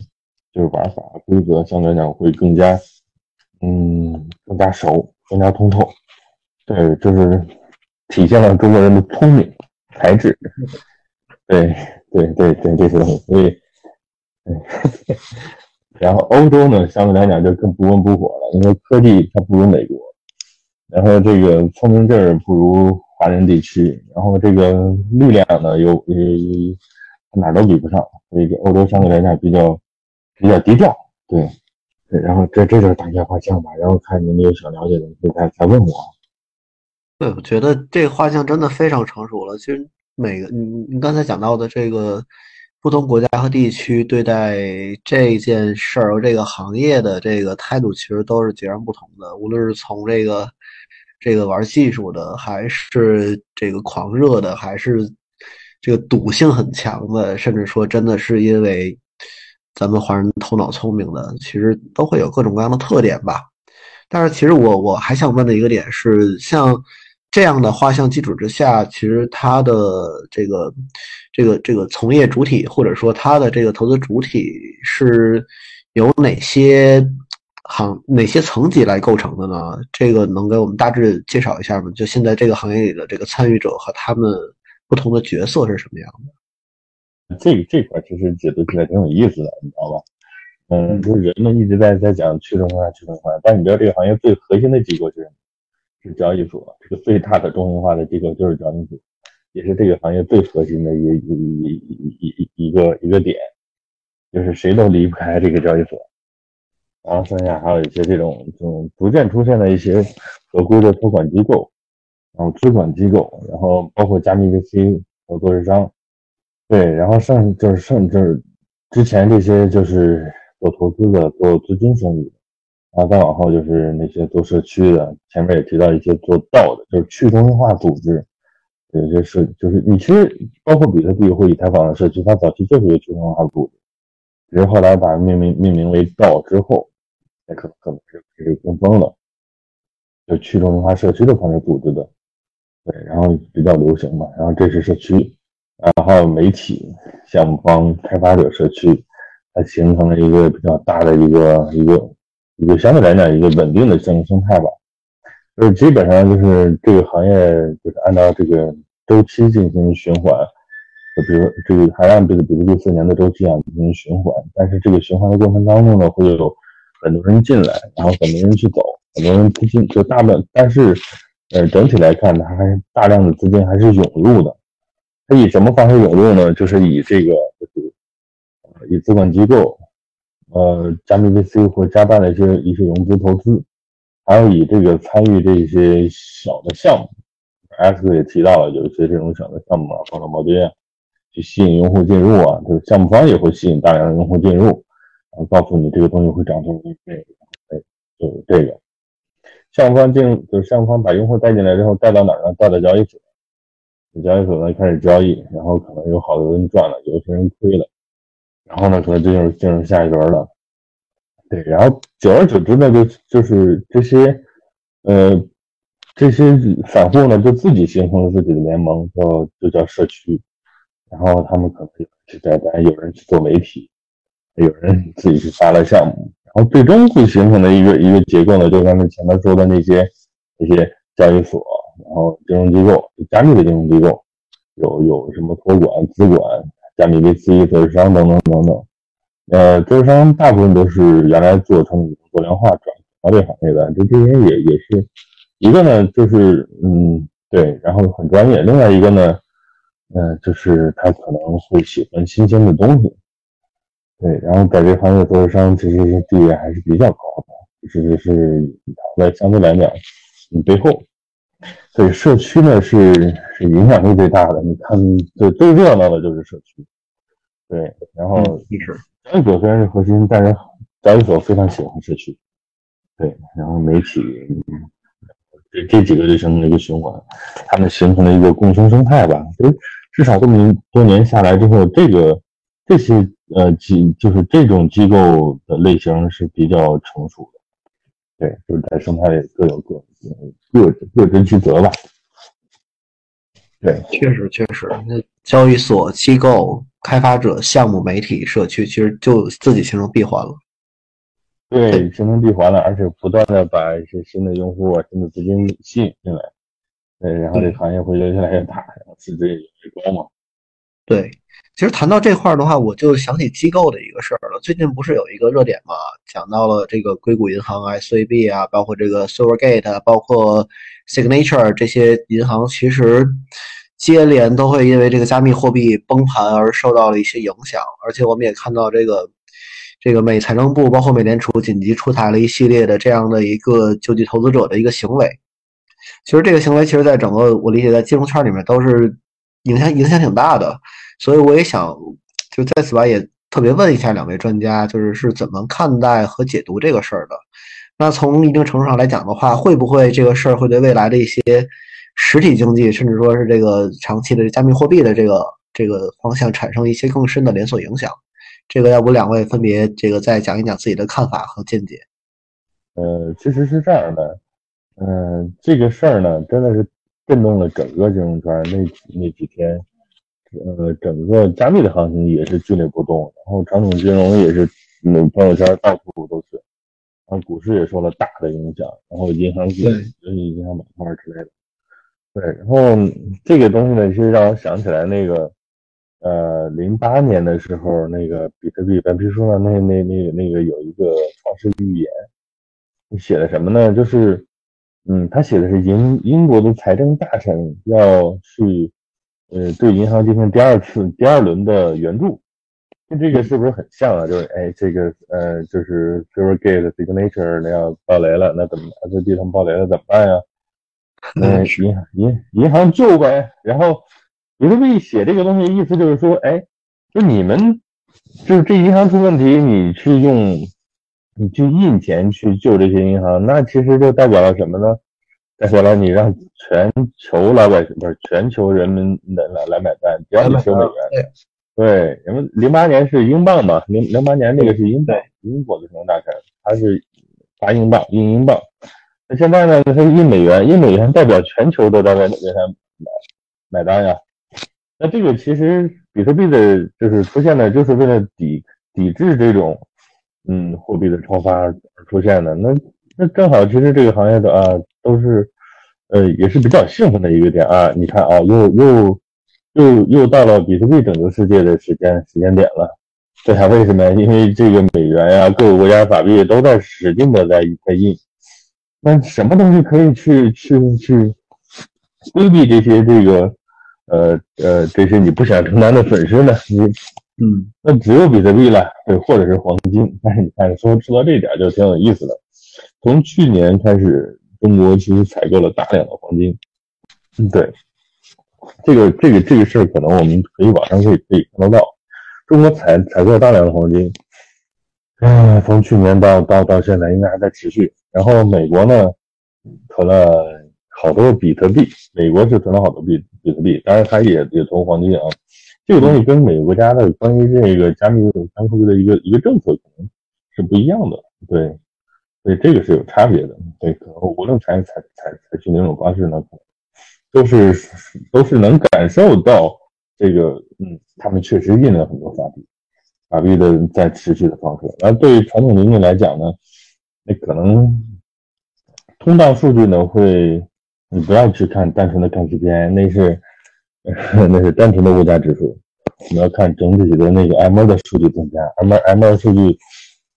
就是玩法规则相对来讲会更加，嗯，更加熟，更加通透，对，就是体现了中国人的聪明才智，对对对对这些东西，所以，对。然后欧洲呢，相对来讲就更不温不火了，因为科技它不如美国，然后这个聪明劲儿不如华人地区，然后这个力量呢又呃哪都比不上，所以欧洲相对来讲比较比较低调，对。然后这这就是大家画像吧，然后看你们有想了解的，可以再再问我。对，我觉得这个画像真的非常成熟了。其实每个你你刚才讲到的这个。不同国家和地区对待这件事儿、这个行业的这个态度，其实都是截然不同的。无论是从这个这个玩技术的，还是这个狂热的，还是这个赌性很强的，甚至说真的是因为咱们华人头脑聪明的，其实都会有各种各样的特点吧。但是，其实我我还想问的一个点是，像。这样的画像基础之下，其实它的这个、这个、这个从业主体，或者说它的这个投资主体，是有哪些行、哪些层级来构成的呢？这个能给我们大致介绍一下吗？就现在这个行业里的这个参与者和他们不同的角色是什么样的？这这块其实解读起来挺有意思的，你知道吧？嗯，就是人们一直在在讲去中心化、去中心化，但你知道这个行业最核心的机构是？是交易所，这个最大的中心化的机构就是交易所，也是这个行业最核心的一一一一一个一个点，就是谁都离不开这个交易所。然后剩下还有一些这种这种逐渐出现的一些合规的托管机构，然后资管机构，然后包括加密 VC 和做市商，对，然后剩就是剩就是之前这些就是做投资的做资金生意。然后再往后就是那些做社区的，前面也提到一些做道的，就是去中心化组织，有些是就是你其实包括比特币或以太坊的社区，它早期就是一个去中心化组织，只是后来把命名命名为道之后，那可可能是是跟风了，就去中心化社区的方式组织的，对，然后比较流行嘛，然后这是社区，然后媒体、项目方、开发者社区，它形成了一个比较大的一个一个。一个相对来讲一个稳定的生生态吧，就是基本上就是这个行业就是按照这个周期进行循环，就比如这个还按这个比如币四年的周期啊进行循环，但是这个循环的过程当中呢，会有很多人进来，然后很多人去走，很多人资金就大部分，但是呃整体来看它，还是大量的资金还是涌入的。它以什么方式涌入呢？就是以这个就是呃以资管机构。呃，加密 VC 或加大的一些一些融资投资，还有以这个参与这些小的项目，X 也提到了有一些这种小的项目啊，包括毛爹啊，去吸引用户进入啊，就是项目方也会吸引大量的用户进入，后告诉你这个东西会涨成一倍，哎，就是这个项目方进，就是项目方把用户带进来之后带到哪儿呢？带到交易所，交易所呢开始交易，然后可能有好多人赚了，有些人亏了。然后呢，可能就进入进入下一轮了，对，然后久而久之呢，就就是这些，呃，这些散户呢，就自己形成了自己的联盟，叫就叫社区，然后他们可能去在单，有人去做媒体，有人自己去发了项目，然后最终会形成的一个一个结构呢，就刚才前面说的那些那些交易所，然后金融机构，加密的金融机构，有有什么托管、资管。加密 VC、做市商等等等等，呃，做市商大部分都是原来做成做量化转到这行业的，这这些也也是一个呢，就是嗯对，然后很专业；另外一个呢，嗯，就是他可能会喜欢新鲜的东西，对，然后在这行业做微商其实是地位还是比较高的，是是在相对来讲，你背后。对社区呢是是影响力最大的，你看最最热闹的就是社区。对，然后交易所虽然是核心，但是交易所非常喜欢社区。对，然后媒体，这这几个就形成了一个循环，他们形成了一个共生生态吧。就至少这么多年下来之后，这个这些呃机就是这种机构的类型是比较成熟的。对，就是在生态里各有各。各各执其责吧。对，确实确实，那交易所、机构、开发者、项目、媒体、社区，其实就自己形成闭环了。对，形成闭环了，而且不断的把一些新的用户啊、新的资金吸引进来。对，然后这行业会越来越大，然后市值也越高嘛。对。其实谈到这块儿的话，我就想起机构的一个事儿了。最近不是有一个热点嘛，讲到了这个硅谷银行 SVB 啊，包括这个 Silvergate，包括 Signature 这些银行，其实接连都会因为这个加密货币崩盘而受到了一些影响。而且我们也看到这个这个美财政部包括美联储紧急出台了一系列的这样的一个救济投资者的一个行为。其实这个行为，其实在整个我理解，在金融圈里面都是影响影响挺大的。所以我也想就在此吧，也特别问一下两位专家，就是是怎么看待和解读这个事儿的？那从一定程度上来讲的话，会不会这个事儿会对未来的一些实体经济，甚至说是这个长期的加密货币的这个这个方向产生一些更深的连锁影响？这个要不两位分别这个再讲一讲自己的看法和见解？呃，其实是这样的，嗯，这个事儿呢，真的是震动了整个金融圈。那那几天，呃，整个加密的行情也是剧烈波动，然后传统金融也是，嗯，朋友圈到处都是。然后股市也受了大的影响，然后银行股、银行板块之类的，对，然后这个东西呢，其实让我想起来那个，呃，零八年的时候，那个比特币白皮书上那那那那个有一个创世预言，写的什么呢？就是，嗯，他写的是英英国的财政大臣要去，呃，对银行进行第二次第二轮的援助。跟这个是不是很像啊？就是哎，这个呃，就是 Silvergate signature 那要爆雷了，那怎么 S D 他们爆雷了怎么办呀？嗯，银银银行救呗。然后比特币写这个东西意思就是说，哎，就你们就是这银行出问题，你去用你去印钱去救这些银行，那其实就代表了什么呢？代表了你让全球老百姓不是全球人民来来来买单，只要你收美元。对，因为零八年是英镑嘛，零零八年那个是英镑，英国的什么大臣，他是发英镑，印英镑。那现在呢，他印美元，印美元代表全球都在为为他买买单呀。那这个其实比特币的就是出现的，就是为了抵抵制这种嗯货币的超发而出现的。那那正好，其实这个行业的啊都是呃也是比较兴奋的一个点啊。你看啊，又又。又又到了比特币拯救世界的时间时间点了，这还为什么呀？因为这个美元呀，各个国家法币都在使劲的在在印。那什么东西可以去去去规避这些这个呃呃这些你不想承担的损失呢？你嗯，那只有比特币了，对，或者是黄金。但是你看说说到这一点就挺有意思的。从去年开始，中国其实采购了大量的黄金。嗯，对。这个这个这个事儿，可能我们可以网上可以可以看得到，中国采采购大量的黄金，嗯，从去年到到到现在应该还在持续。然后美国呢，囤了好多比特币，美国是囤了好多比比特币，当然它也也囤黄金啊。这个东西跟每个国家的关于这个加密加密货币的一个一个政策可能是不一样的，对，所以这个是有差别的。对，可能无论采采采采取哪种方式呢。都是都是能感受到这个，嗯，他们确实印了很多法币，法币的在持续的放水。而对于传统民众来讲呢，那可能通道数据呢会，你不要去看单纯的看 CPI，那是 *laughs* 那是单纯的物价指数，我们要看整体的那个 M2 的数据增加，M M2 数据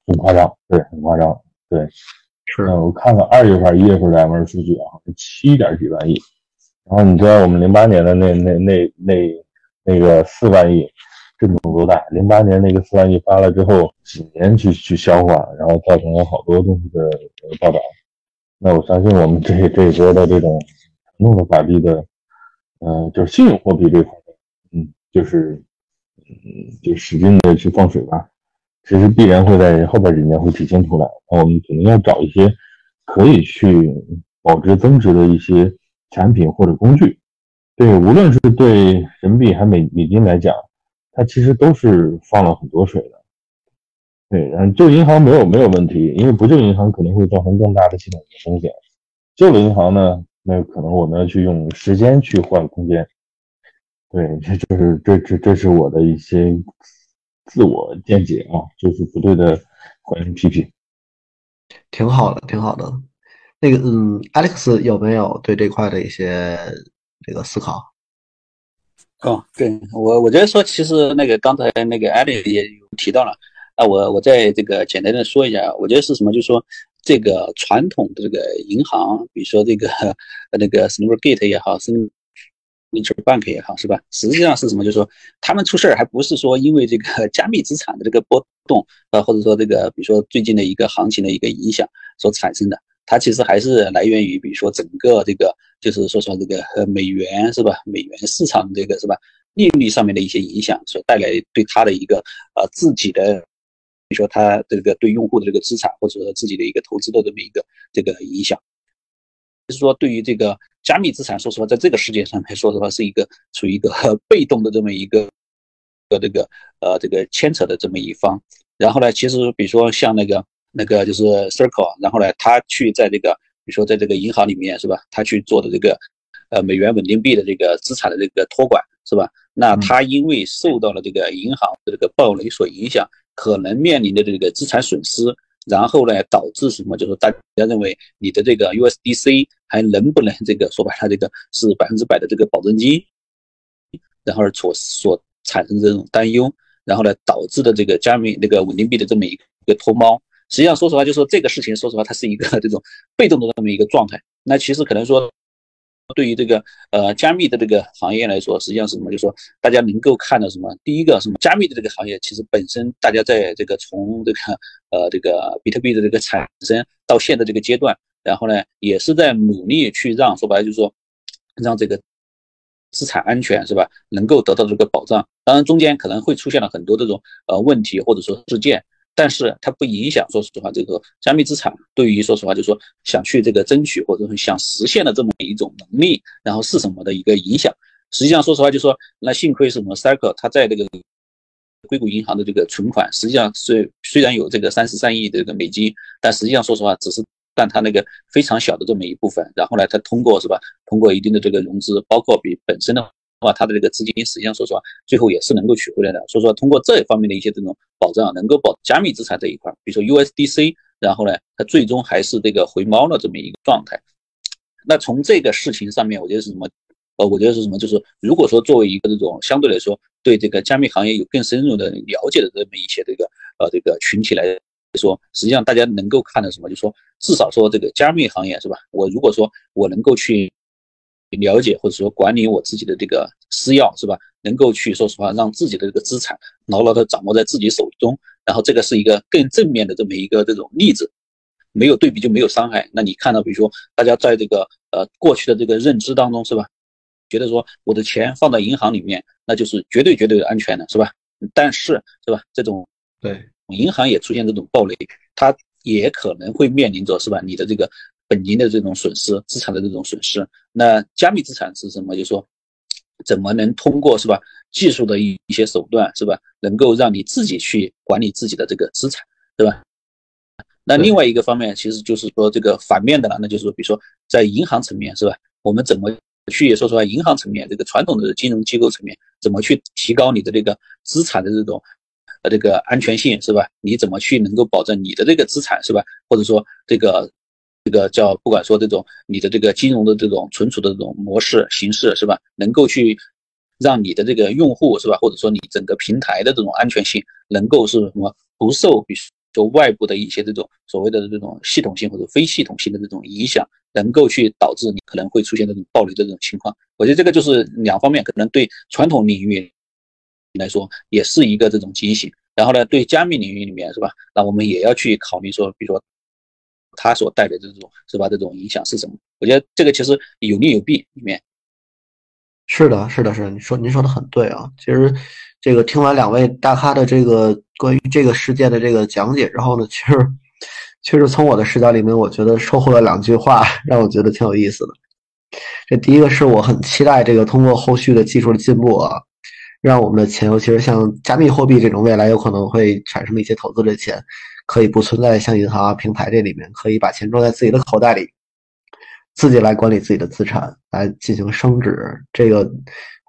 很夸张，对，很夸张，对，是。我看了二月份、一月份的 M2 数据啊，七点几万亿。然后你知道我们零八年的那那那那那个四万亿震动多大？零八年那个四万亿发了之后，几年去去消化，然后造成了好多东西的暴涨。那我相信我们这这一波的这种传统的法币的，呃，就是信用货币这块嗯，就是嗯，就使劲的去放水吧。其实必然会在后边几年会体现出来。那我们可能要找一些可以去保值增值的一些。产品或者工具，对，无论是对人民币还美美金来讲，它其实都是放了很多水的。对，然后，救银行没有没有问题，因为不救银行可能会造成更大的系统性风险。救了银行呢，那可能我们要去用时间去换空间。对，这就是这这这是我的一些自我见解啊，就是不对的，欢迎批评。挺好的，挺好的。那个，嗯，Alex 有没有对这块的一些这个思考？哦，对我，我觉得说，其实那个刚才那个 Alex 也有提到了，啊，我我再这个简单的说一下，我觉得是什么？就是说，这个传统的这个银行，比如说这个 *laughs* 那个 Silvergate 也好，是 Interbank 也好，是吧？实际上是什么？就是说，他们出事儿还不是说因为这个加密资产的这个波动，啊，或者说这个比如说最近的一个行情的一个影响所产生的。它其实还是来源于，比如说整个这个，就是说说这个呃美元是吧？美元市场这个是吧？利率上面的一些影响所带来对它的一个呃自己的，比如说它这个对用户的这个资产或者说自己的一个投资的这么一个这个影响。就是说，对于这个加密资产，说实话，在这个世界上来，说实话是一个处于一个被动的这么一个个这个呃这个牵扯的这么一方。然后呢，其实比如说像那个那个就是 Circle，然后呢，他去在这个比如说在这个银行里面是吧，他去做的这个呃美元稳定币的这个资产的这个托管是吧？那他因为受到了这个银行的这个暴雷所影响，可能面临的这个资产损失。然后呢，导致什么？就是大家认为你的这个 USDC 还能不能这个说白了，这个是百分之百的这个保证金，然后所所产生的这种担忧，然后呢导致的这个加密那个稳定币的这么一个脱猫。实际上，说实话，就是说这个事情，说实话，它是一个 *laughs* 这种被动的这么一个状态。那其实可能说。对于这个呃加密的这个行业来说，实际上是什么？就是说大家能够看到什么？第一个什么？加密的这个行业其实本身，大家在这个从这个呃这个比特币的这个产生到现在这个阶段，然后呢，也是在努力去让说白了就是说，让这个资产安全是吧，能够得到这个保障。当然中间可能会出现了很多这种呃问题或者说事件。但是它不影响，说实话，这个加密资产对于说实话，就是说想去这个争取或者说想实现的这么一种能力，然后是什么的一个影响？实际上，说实话，就说那幸亏是什么？Cycle 它在这个硅谷银行的这个存款，实际上是虽然有这个三十三亿这个美金，但实际上说实话，只是占它那个非常小的这么一部分。然后呢，它通过是吧？通过一定的这个融资，包括比本身的。话，它的这个资金实际上说实话，最后也是能够取回来的。所以说，通过这方面的一些这种保障，能够保加密资产这一块，比如说 USDC，然后呢，它最终还是这个回猫的这么一个状态。那从这个事情上面，我觉得是什么？呃，我觉得是什么？就是如果说作为一个这种相对来说对这个加密行业有更深入的了解的这么一些这个呃这个群体来说，实际上大家能够看到什么？就是说，至少说这个加密行业是吧？我如果说我能够去。了解或者说管理我自己的这个私钥是吧？能够去说实话，让自己的这个资产牢牢的掌握在自己手中，然后这个是一个更正面的这么一个这种例子。没有对比就没有伤害。那你看到，比如说大家在这个呃过去的这个认知当中是吧？觉得说我的钱放到银行里面，那就是绝对绝对的安全的是吧？但是是吧？这种对银行也出现这种暴雷，它也可能会面临着是吧？你的这个。本金的这种损失，资产的这种损失，那加密资产是什么？就说怎么能通过是吧？技术的一一些手段是吧？能够让你自己去管理自己的这个资产，对吧？那另外一个方面，其实就是说这个反面的了，那就是说，比如说在银行层面是吧？我们怎么去说实话，银行层面这个传统的金融机构层面，怎么去提高你的这个资产的这种呃这个安全性是吧？你怎么去能够保证你的这个资产是吧？或者说这个。这个叫不管说这种你的这个金融的这种存储的这种模式形式是吧，能够去让你的这个用户是吧，或者说你整个平台的这种安全性能够是什么不受比如说外部的一些这种所谓的这种系统性或者非系统性的这种影响，能够去导致你可能会出现这种暴雷的这种情况。我觉得这个就是两方面，可能对传统领域来说也是一个这种警醒。然后呢，对加密领域里面是吧，那我们也要去考虑说，比如说。它所带的这种是吧？这种影响是什么？我觉得这个其实有利有弊。里面是的，是的，是的。你说您说的很对啊。其实这个听完两位大咖的这个关于这个事件的这个讲解之后呢，其实确实从我的视角里面，我觉得收获了两句话，让我觉得挺有意思的。这第一个是我很期待这个通过后续的技术的进步啊，让我们的钱，尤其是像加密货币这种未来有可能会产生的一些投资的钱。可以不存在像银行啊、平台这里面，可以把钱装在自己的口袋里，自己来管理自己的资产，来进行升值。这个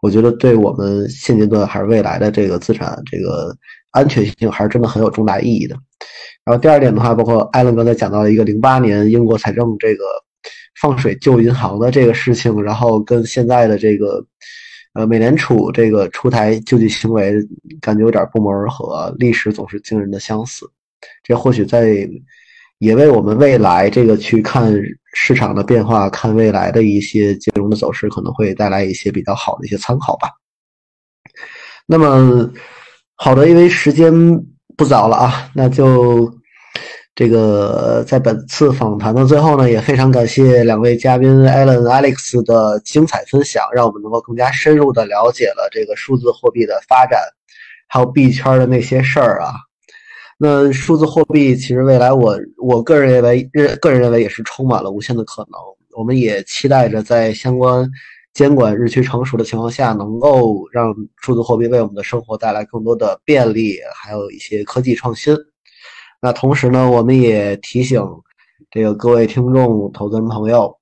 我觉得对我们现阶段还是未来的这个资产这个安全性还是真的很有重大意义的。然后第二点的话，包括艾伦刚才讲到了一个零八年英国财政这个放水救银行的这个事情，然后跟现在的这个呃美联储这个出台救济行为，感觉有点不谋而合。历史总是惊人的相似。这或许在也为我们未来这个去看市场的变化、看未来的一些金融的走势，可能会带来一些比较好的一些参考吧。那么好的，因为时间不早了啊，那就这个在本次访谈的最后呢，也非常感谢两位嘉宾 Alan、Alex 的精彩分享，让我们能够更加深入的了解了这个数字货币的发展，还有币圈的那些事儿啊。那数字货币其实未来我我个人认为认个人认为也是充满了无限的可能。我们也期待着在相关监管日趋成熟的情况下，能够让数字货币为我们的生活带来更多的便利，还有一些科技创新。那同时呢，我们也提醒这个各位听众、投资人朋友，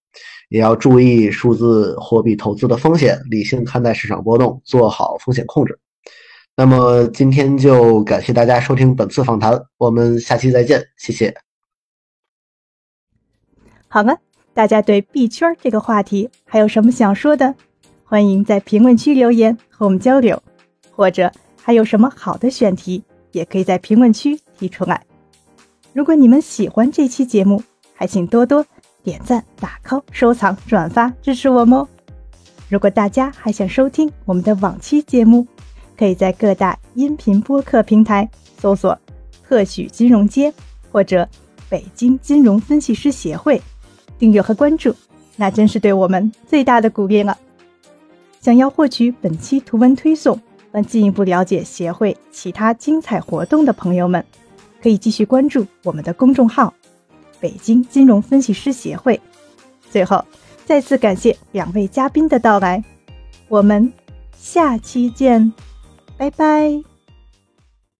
也要注意数字货币投资的风险，理性看待市场波动，做好风险控制。那么今天就感谢大家收听本次访谈，我们下期再见，谢谢。好了，大家对币圈这个话题还有什么想说的？欢迎在评论区留言和我们交流，或者还有什么好的选题，也可以在评论区提出来。如果你们喜欢这期节目，还请多多点赞、打 call、收藏、转发支持我们哦。如果大家还想收听我们的往期节目，可以在各大音频播客平台搜索“特许金融街”或者“北京金融分析师协会”，订阅和关注，那真是对我们最大的鼓励了。想要获取本期图文推送，和进一步了解协会其他精彩活动的朋友们。可以继续关注我们的公众号“北京金融分析师协会”。最后，再次感谢两位嘉宾的到来，我们下期见，拜拜。